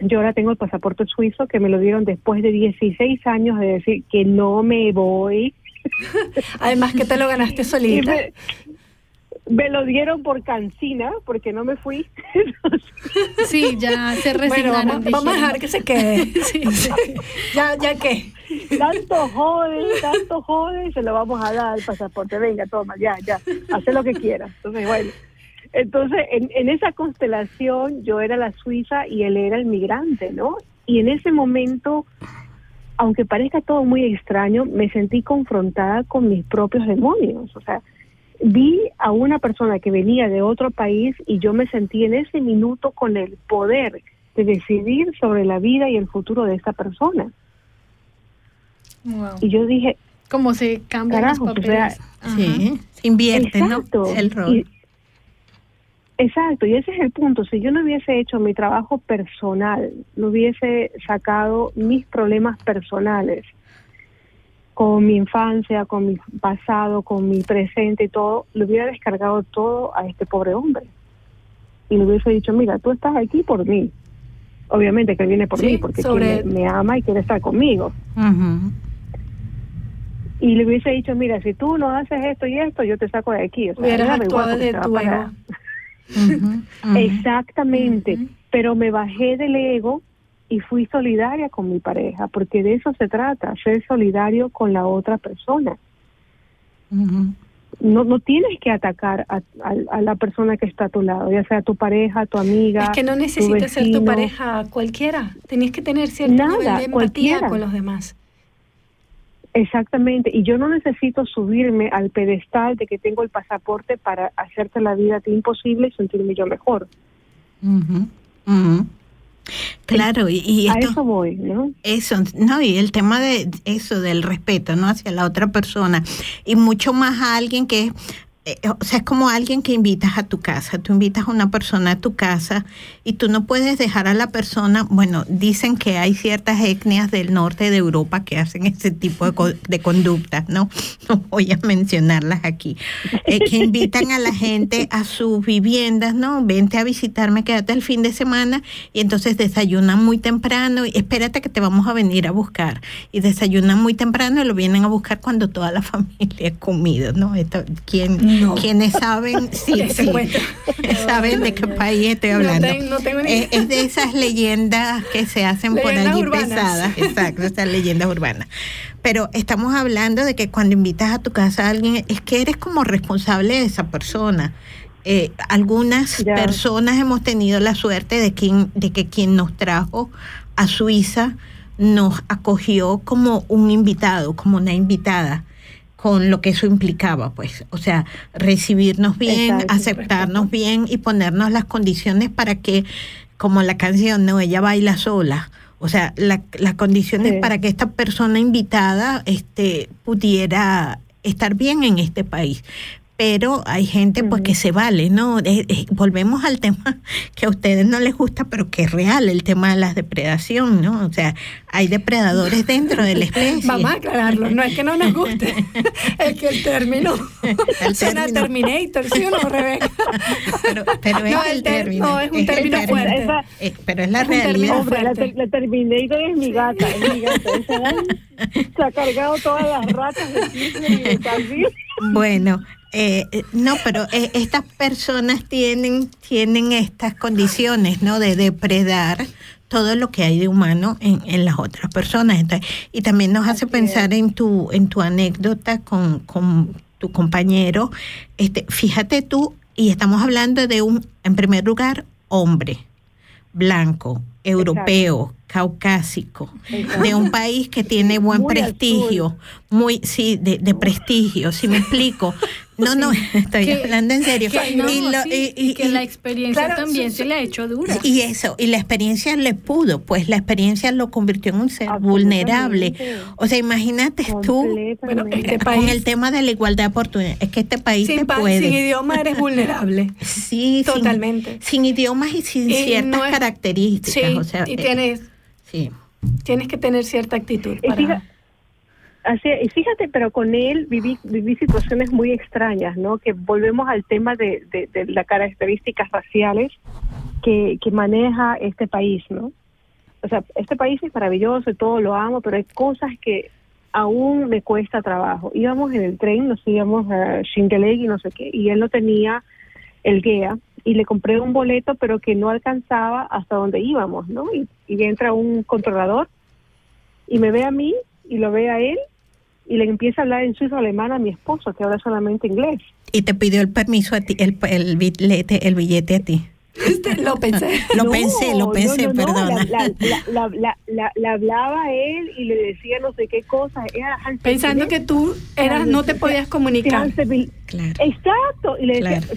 yo ahora tengo el pasaporte suizo que me lo dieron después de 16 años de decir que no me voy. (laughs) Además que te lo ganaste solita me lo dieron por cancina porque no me fui. (laughs) sí, ya se resignaron. vamos, a dejar que se quede. (laughs) (laughs) Ya, ya que. Tanto jode, tanto jode, se lo vamos a dar el pasaporte. Venga, toma, ya, ya, haz lo que quieras. Entonces, bueno. Entonces, en, en esa constelación yo era la suiza y él era el migrante, ¿no? Y en ese momento, aunque parezca todo muy extraño, me sentí confrontada con mis propios demonios. O sea, vi a una persona que venía de otro país y yo me sentí en ese minuto con el poder de decidir sobre la vida y el futuro de esta persona. Y yo dije, ¿cómo se cambia los papeles? sí, se invierte, ¿no? El rol. exacto, y ese es el punto. Si yo no hubiese hecho mi trabajo personal, no hubiese sacado mis problemas personales, con mi infancia, con mi pasado, con mi presente y todo, le hubiera descargado todo a este pobre hombre. Y le hubiese dicho, mira, tú estás aquí por mí. Obviamente que viene por mí, porque me, ama y quiere estar conmigo. Y le hubiese dicho, mira, si tú no haces esto y esto, yo te saco de aquí. O sea, de tu ego. (laughs) Exactamente. Pero me bajé del ego y fui solidaria con mi pareja, porque de eso se trata, ser solidario con la otra persona. No, no tienes que atacar a, la persona que está a tu lado, ya sea tu pareja, tu amiga. Es que no necesitas ser tu pareja cualquiera, tenías que tener cierto nivel de empatía con los demás. Exactamente, y yo no necesito subirme al pedestal de que tengo el pasaporte para hacerte la vida a ti imposible y sentirme yo mejor. Claro, y, esto, a eso voy, ¿no? Eso, no, y el tema de eso, del respeto, ¿no? Hacia la otra persona, y mucho más a alguien que eh, o sea, es como alguien que invitas a tu casa. Tú invitas a una persona a tu casa y tú no puedes dejar a la persona, bueno, dicen que hay ciertas etnias del norte de Europa que hacen ese tipo de, de conductas, ¿no? (laughs) No voy a mencionarlas aquí. Eh, que invitan a la gente a sus viviendas, ¿no? Vente a visitarme, quédate el fin de semana y entonces desayunan muy temprano y espérate que te vamos a venir a buscar. Y desayunan muy temprano y lo vienen a buscar cuando toda la (laughs) familia ha comido, ¿no? Esto, ¿quién, No. Quienes saben, (laughs) sí, (laughs) saben de qué país estoy No hablando. no tengo ni es, es de esas leyendas que se hacen por Leyendas allí urbanas. pesadas, exacto, esas leyendas urbanas. Pero estamos hablando de que cuando invitas a tu casa a alguien, es que eres como responsable de esa persona. Eh, algunas Ya. personas hemos tenido la suerte de, quien, de que quien nos trajo a Suiza nos acogió como un invitado, como una invitada, con lo que eso implicaba, pues. O sea, recibirnos bien, Exacto. aceptarnos bien y ponernos las condiciones para que, como la canción, no, ella baila sola. O sea, la- las condiciones Sí. para que esta persona invitada este, pudiera estar bien en este país. Pero hay gente pues que se vale, ¿no? Eh, eh, volvemos al tema que a ustedes no les gusta, pero que es real, el tema de la depredación, ¿no? O sea, hay depredadores dentro de la especie. (laughs) Vamos a aclararlo, no es que no nos guste, (laughs) es que el término El suena término. Terminator, ¿sí o no, Rebeca? Pero, pero es No, el término. no, es un término término. fuerte. Esa- Eh, pero es la Es realidad. Hombre, la, fuerte. la Terminator es mi gata, es mi gata. Esa (laughs) se ha cargado todas las ratas de Kirchner y de. Bueno, eh, eh, no, pero eh, estas personas tienen, tienen estas condiciones, ¿no? De depredar todo lo que hay de humano en, en las otras personas. Entonces, y también nos hace pensar en tu, en tu anécdota con, con tu compañero. Este, fíjate tú, y estamos hablando de un, en primer lugar, hombre, blanco, europeo, caucásico, de un país que tiene buen Muy prestigio, muy, sí, de, de prestigio, si me explico. No, no, (laughs) estoy Que- hablando en serio. Que, no, Y lo- sí, y- y- que y- la experiencia Claro, también sí, se le ha hecho dura. y eso, y la experiencia le pudo, pues la experiencia lo convirtió en un ser vulnerable. O sea, imagínate tú Bueno, este con país el tema de la igualdad de oportunidades. Es que este país sin, te pa- puede. sin idioma eres vulnerable. Sí, Totalmente. Sin, idiomas y sin Y ciertas no es- características. Sí, o sea, y eh, tienes, sí. tienes que tener cierta actitud para... fija- así, y fíjate, pero con él viví, viví situaciones muy extrañas, ¿no? Que volvemos al tema de, de, de las características raciales que, que maneja este país, ¿no? O sea, este país es maravilloso y todo lo amo, pero hay cosas que aún me cuesta trabajo. Íbamos en el tren, nos íbamos a Shingeleg y no sé qué, y él no tenía el guía y le compré un boleto, pero que no alcanzaba hasta donde íbamos, ¿no? Y, entra un controlador y me ve a mí y lo ve a él y le empieza a hablar en suizo alemán a mi esposo, que habla solamente inglés. Y te pidió el permiso a ti, el, el billete, el billete a ti. Este, (laughs) lo pensé. Lo No, pensé, lo pensé, no, no, perdona. La, la, la, la, la- la hablaba a él y le decía no sé qué cosas. Era Pensando que tú eras, no te podías comunicar. Claro. Exacto. Y le decía, Claro.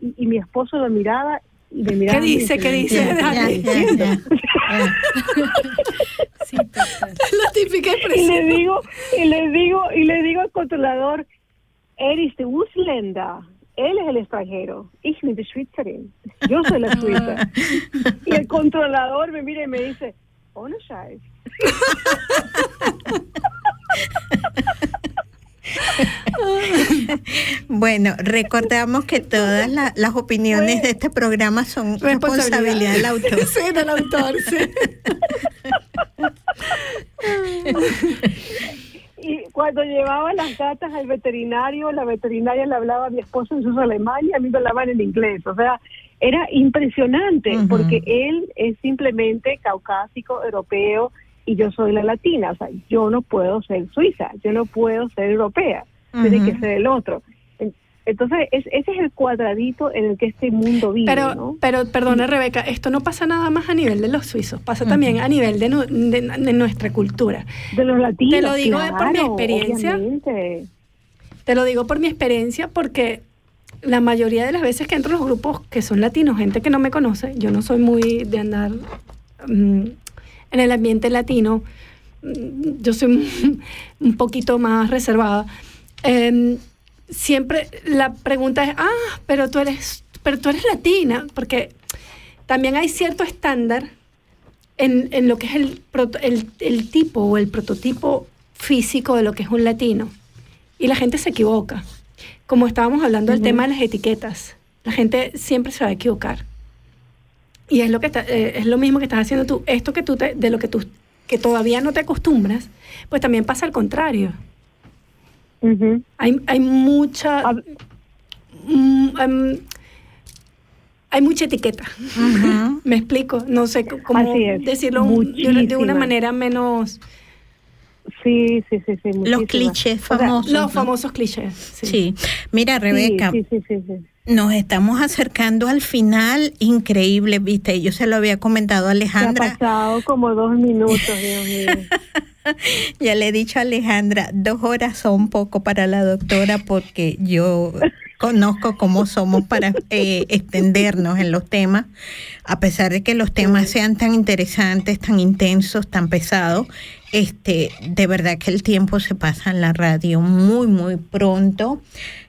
Y, y mi esposo lo miraba y. ¿Qué y dice? ¿Qué dice? (laughs) Sí. La típica y expresión. le digo, y le digo, y le digo al controlador, er ist der Ausländer. Él es el extranjero. Ich bin die Schweizerin. Yo soy la suiza. (laughs) y el controlador me mira y me dice, ohne Scheiß. (laughs) Bueno, recordamos que todas la- las opiniones de este programa son responsabilidad del autor. (laughs) Sí, del autor, sí. Y cuando llevaba las gatas al veterinario, la veterinaria le hablaba a mi esposo en su alemán y a mí me hablaban en inglés. O sea, era impresionante porque él es simplemente caucásico, europeo y yo soy la latina. O sea, yo no puedo ser suiza, yo no puedo ser europea, tiene que ser el otro. En- Entonces, es- ese es el cuadradito en el que este mundo vive, Pero, ¿no? pero perdona Rebeca, esto no pasa nada más a nivel de los suizos, pasa también a nivel de, de- de nuestra cultura. De los latinos. Te lo digo por mi experiencia. obviamente. Te lo digo por mi experiencia porque la mayoría de las veces que entro a los grupos que son latinos, gente que no me conoce, yo no soy muy de andar mm, en el ambiente latino, mm, yo soy (laughs) un poquito más reservada. em, siempre la pregunta es, ah, pero tú eres, pero tú eres latina, porque también hay cierto estándar en, en lo que es el, el, el tipo o el prototipo físico de lo que es un latino. Y la gente se equivoca. Como estábamos hablando del tema de las etiquetas, la gente siempre se va a equivocar. Y es lo que está- eh, es lo mismo que estás haciendo tú. Esto que tú te- de lo que tú que todavía no te acostumbras, pues también pasa al contrario. Hay, hay mucha mm, hay mucha etiqueta. (laughs) Me explico, no sé cómo Así es, decirlo de, una, de una manera menos Sí, sí, sí, sí. Los clichés O sea, famosos. los ¿no? famosos clichés. Sí. Sí. Mira, Rebeca, Sí, sí, sí, sí. nos estamos acercando al final. Increíble, viste. Yo se lo había comentado a Se ha Alejandra. pasado como dos minutos, (laughs) Dios mío. (laughs) Ya le he dicho a Alejandra, dos horas son poco para la doctora porque yo conozco cómo somos para eh, extendernos en los temas, a pesar de que los temas sean tan interesantes, tan intensos, tan pesados. Este, de verdad que el tiempo se pasa en la radio muy, muy pronto.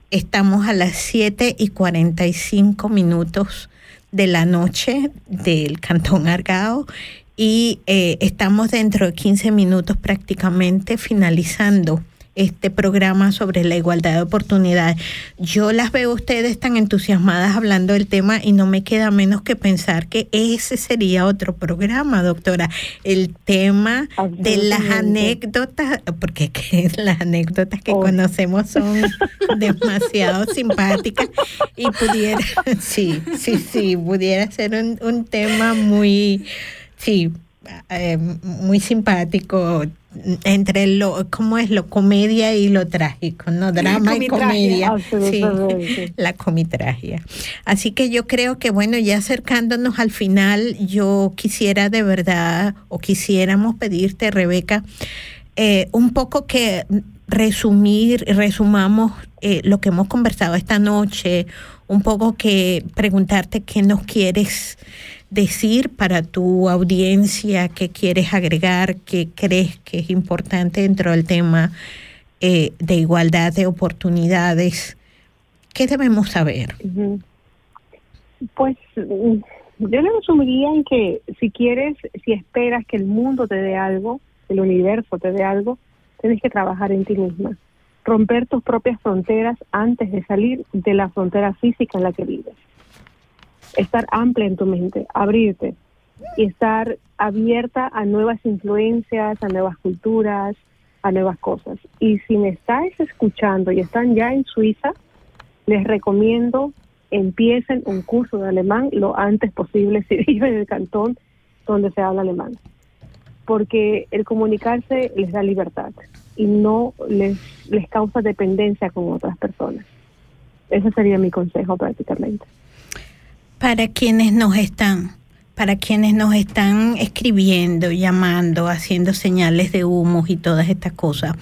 Estamos a las 7 y 45 minutos de la noche del Cantón Argao y eh, estamos dentro de 15 minutos prácticamente finalizando este programa sobre la igualdad de oportunidades. Yo las veo a ustedes tan entusiasmadas hablando del tema y no me queda menos que pensar que ese sería otro programa, doctora. El tema de las anécdotas, porque que (laughs) las anécdotas que conocemos son (laughs) demasiado simpáticas y pudiera, (laughs) sí, sí, sí, pudiera ser un, un tema muy, sí, eh, muy simpático entre lo, ¿cómo es? Lo comedia y lo trágico, ¿no? Drama y comedia. Sí, absolutamente. (laughs) la comitragia. Así que yo creo que, bueno, ya acercándonos al final, yo quisiera de verdad, o quisiéramos pedirte, Rebeca, eh, un poco que resumir, resumamos eh, lo que hemos conversado esta noche, un poco que preguntarte qué nos quieres decir para tu audiencia, qué quieres agregar, qué crees que es importante dentro del tema eh, de igualdad de oportunidades. ¿Qué debemos saber? Pues mm, yo le resumiría en que si quieres, si esperas que el mundo te dé algo, el universo te dé algo, tienes que trabajar en ti misma. Romper tus propias fronteras antes de salir de la frontera física en la que vives. Estar amplia en tu mente, abrirte y estar abierta a nuevas influencias, a nuevas culturas, a nuevas cosas. Y si me estáis escuchando y están ya en Suiza, les recomiendo empiecen un curso de alemán lo antes posible si (laughs) viven en el cantón donde se habla alemán. Porque el comunicarse les da libertad y no les, les causa dependencia con otras personas. Ese sería mi consejo prácticamente. Para quienes nos están, para quienes nos están escribiendo, llamando, haciendo señales de humos y todas estas cosas,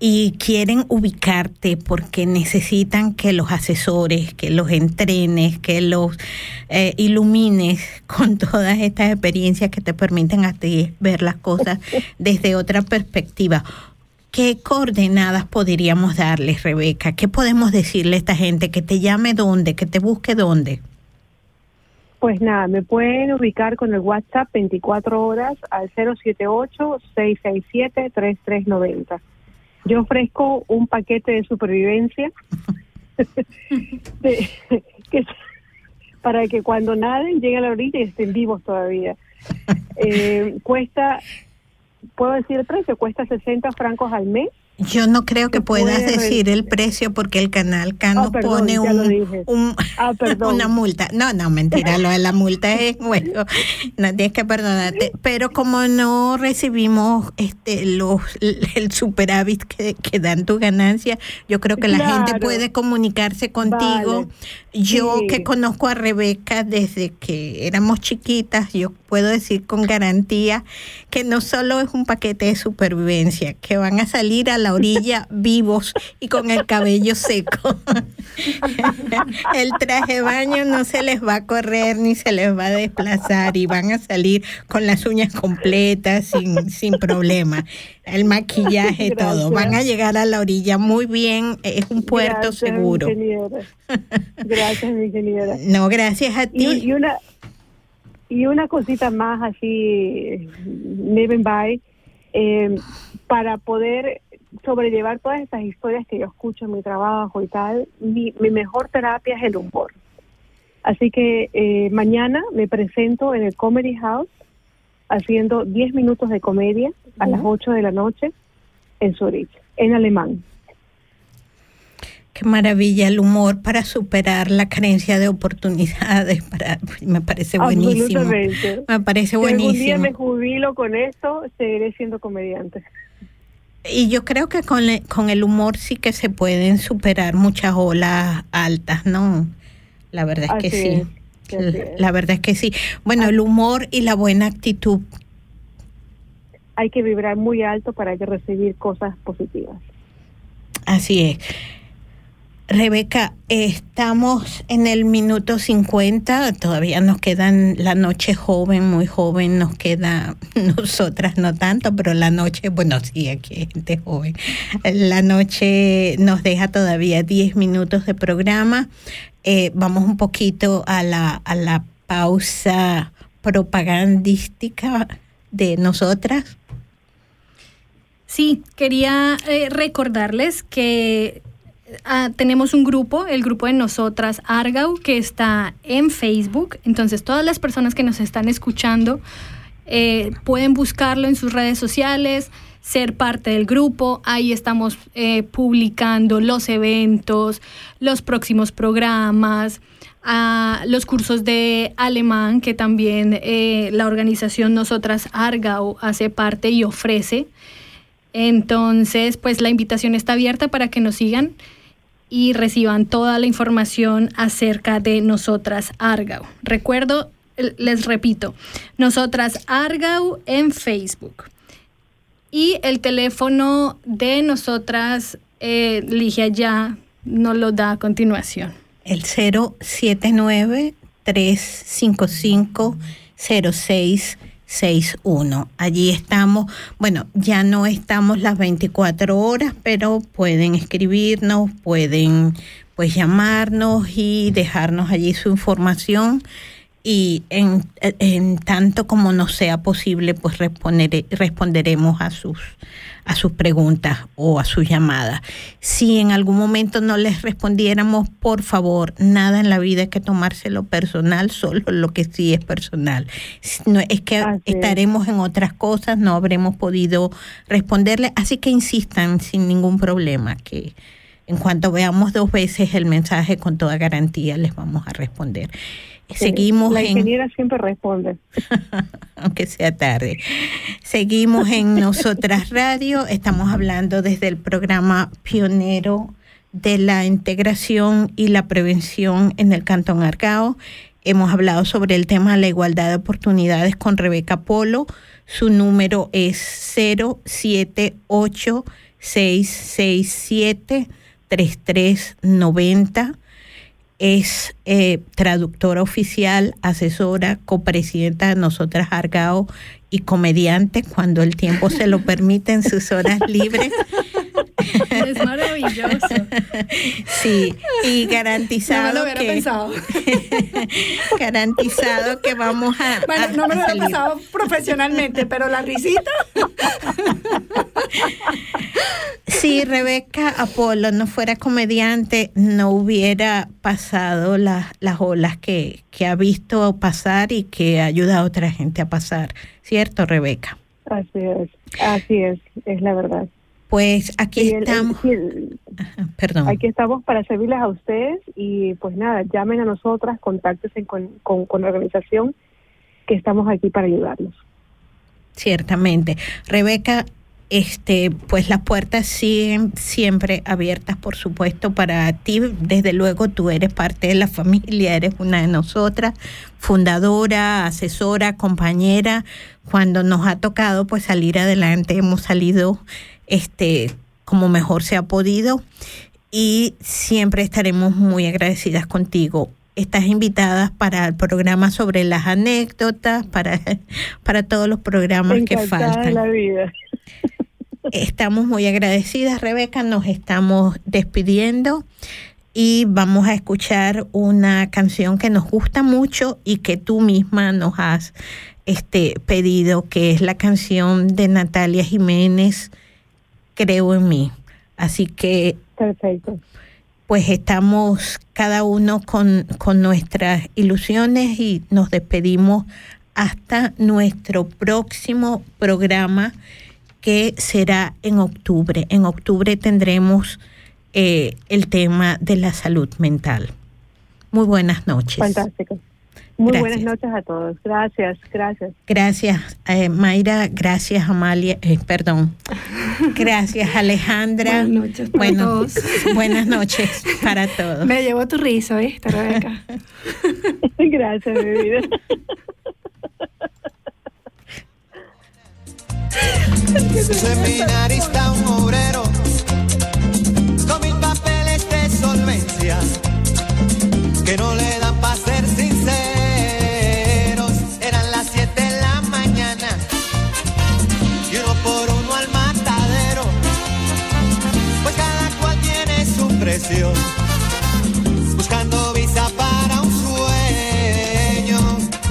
y quieren ubicarte porque necesitan que los asesores, que los entrenes, que los eh, ilumines (laughs) con todas estas experiencias que te permiten a ti ver las cosas (laughs) desde otra perspectiva. ¿Qué coordenadas podríamos darles, Rebeca? ¿Qué podemos decirle a esta gente? Que te llame dónde, que te busque dónde. Pues nada, me pueden ubicar con el WhatsApp 24 horas al 078-667-3390. Yo ofrezco un paquete de supervivencia (laughs) (laughs) de- que- para que cuando naden lleguen a la orilla y estén vivos todavía. (laughs) Eh, cuesta, puedo decir el precio, cuesta 60 francos al mes. Yo no creo que puedas puede decir el precio porque el canal K Ah, perdón, pone un, Ah, (laughs) una multa. No, no, mentira, lo de la multa (laughs) es bueno, no tienes que perdonarte. Pero como no recibimos este los el superávit que, que dan tu ganancia, yo creo que la gente puede comunicarse contigo. Yo Sí. que conozco a Rebeca desde que éramos chiquitas, yo puedo decir con garantía que no solo es un paquete de supervivencia, que van a salir a la la orilla vivos y con el cabello seco. el traje baño no se les va a correr ni se les va a desplazar y van a salir con las uñas completas sin, sin problema. El maquillaje, todo. Van a llegar a la orilla muy bien. Es un puerto seguro. gracias, mi ingeniera. No, gracias a ti. Y, una y una cosita más así, living by, eh, para poder sobrellevar todas estas historias que yo escucho en mi trabajo y tal, mi, mi mejor terapia es el humor. Así que eh, mañana me presento en el Comedy House haciendo 10 minutos de comedia a las 8 de la noche en Zurich, en alemán. Qué maravilla el humor para superar la carencia de oportunidades. (laughs) Para, me parece buenísimo. Me parece buenísimo. Si día me jubilo con esto, seguiré siendo comediante. Y yo creo que con, con el humor sí que se pueden superar muchas olas altas, ¿no? La verdad es que sí. la, verdad es que sí. Bueno, el humor y la buena actitud. Hay que vibrar muy alto para que recibir cosas positivas. Así es. Rebeca, estamos en el minuto 50, todavía nos quedan la noche joven, muy joven, nos queda (laughs) nosotras no tanto, pero la noche, bueno, sí, aquí hay gente joven. La noche nos deja todavía 10 minutos de programa. Eh, vamos un poquito a la, a la pausa propagandística de nosotras. Sí, quería eh, recordarles que Ah, tenemos un grupo, el grupo de nosotras Argau, que está en Facebook. Entonces, todas las personas que nos están escuchando eh, pueden buscarlo en sus redes sociales, ser parte del grupo. Ahí estamos eh, publicando los eventos, los próximos programas. Ah, los cursos de alemán que también eh, la organización Nosotras Argau hace parte y ofrece. Entonces, pues la invitación está abierta para que nos sigan y reciban toda la información acerca de nosotras Argau. Recuerdo, les repito, nosotras Argau en Facebook. Y el teléfono de nosotras, eh, Ligia ya nos lo da a continuación. El 079 355 06 61. Allí estamos, bueno, ya no estamos las 24 horas, pero pueden escribirnos, pueden pues llamarnos y dejarnos allí su información y en, en tanto como nos sea posible, pues responderemos a sus a sus preguntas o a sus llamadas. Si en algún momento no les respondiéramos, por favor, nada en la vida hay que tomárselo personal, solo lo que sí es personal. No, es que estaremos en otras cosas, no habremos podido responderle, así que insistan sin ningún problema que en cuanto veamos dos veces el mensaje con toda garantía les vamos a responder. Seguimos la ingeniera siempre responde. (laughs) Aunque sea tarde. Seguimos en Nosotras Radio. Estamos hablando desde el programa pionero de la integración y la prevención en el Cantón Argao. Hemos hablado sobre el tema de la igualdad de oportunidades con Rebeca Polo. Su número es 078 667 3390 es eh, traductora oficial, asesora, copresidenta de Nosotras Argao y comediante cuando el tiempo se lo permite en sus horas libres. (laughs) Es maravilloso. Sí, y garantizado no me lo que pensado. (laughs) garantizado que vamos a Bueno, no me lo he pensado profesionalmente, pero la risita. Si Rebeca Apolo no fuera comediante, no hubiera pasado las, las olas que, que ha visto pasar y que ha ayudado a otra gente a pasar. ¿Cierto, Rebeca? Así es, así es, es la verdad. Pues aquí el- estamos. el- Perdón. Aquí estamos para servirles a ustedes y pues nada, llamen a nosotras, contáctense con, con, con la organización que estamos aquí para ayudarlos. Ciertamente. Rebeca, este, pues las puertas siguen siempre abiertas, por supuesto, para ti. Desde luego tú eres parte de la familia, eres una de nosotras, fundadora, asesora, compañera. Cuando nos ha tocado pues salir adelante, hemos salido este como mejor se ha podido y siempre estaremos muy agradecidas contigo. Estás invitada para el programa sobre las anécdotas, para, (laughs) para todos los programas que faltan. la vida. (laughs) Estamos muy agradecidas, Rebeca. Nos estamos despidiendo y vamos a escuchar una canción que nos gusta mucho y que tú misma nos has este, pedido, que es la canción de Natalia Jiménez, Creo en mí. Así que... Perfecto. Pues estamos cada uno con, con nuestras ilusiones y nos despedimos hasta nuestro próximo programa que será en octubre. En octubre tendremos eh, el tema de la salud mental. Muy buenas noches. Fantástico. Muy buenas noches a todos. Gracias, gracias. Gracias, eh, Mayra. Gracias, Amalia. Eh, perdón. (laughs) Gracias, Alejandra. Buenas noches para bueno, todos. (laughs) Buenas noches para todos. Me llevó tu risa, ¿viste, Rebeca? (laughs) gracias, mi vida. Seminarista, un obrero, con mil papeles de solvencia, que no le dan para buscando visa para un sueño.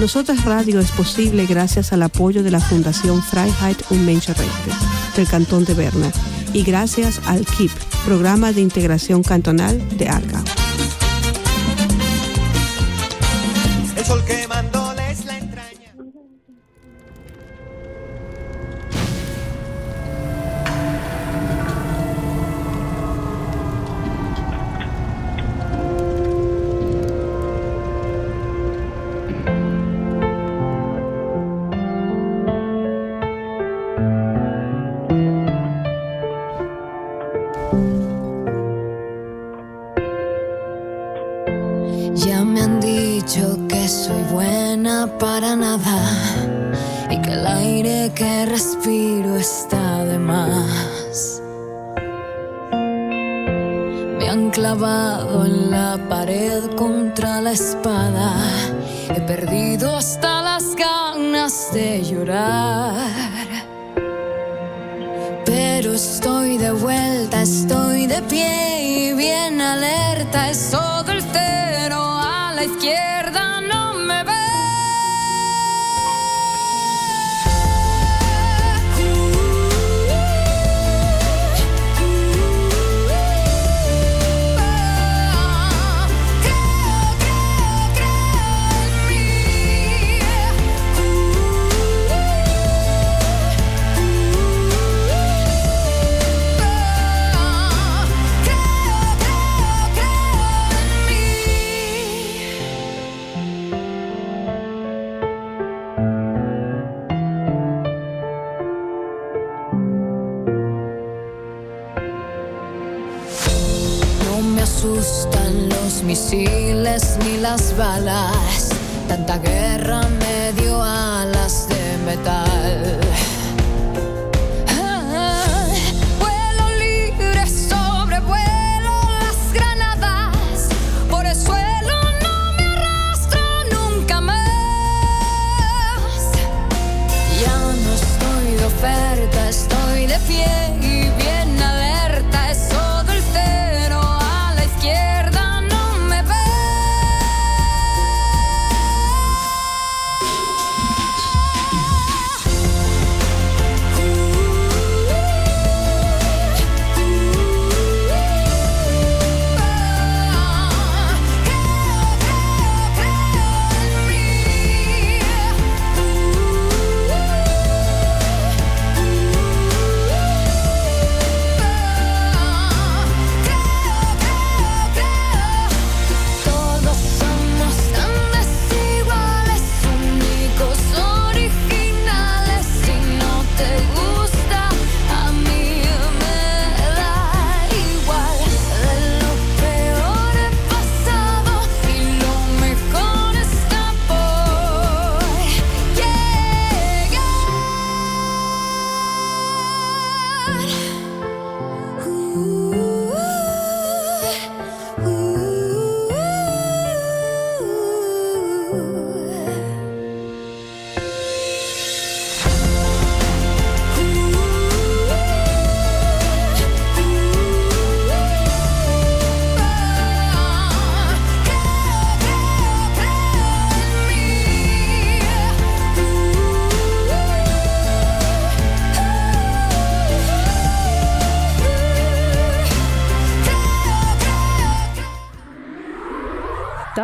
Nosotras Radio es posible gracias al apoyo de la Fundación Freiheit und Menschenrechte del Cantón de Berna y gracias al KIP, Programa de Integración Cantonal de Argao. El sol quemándoles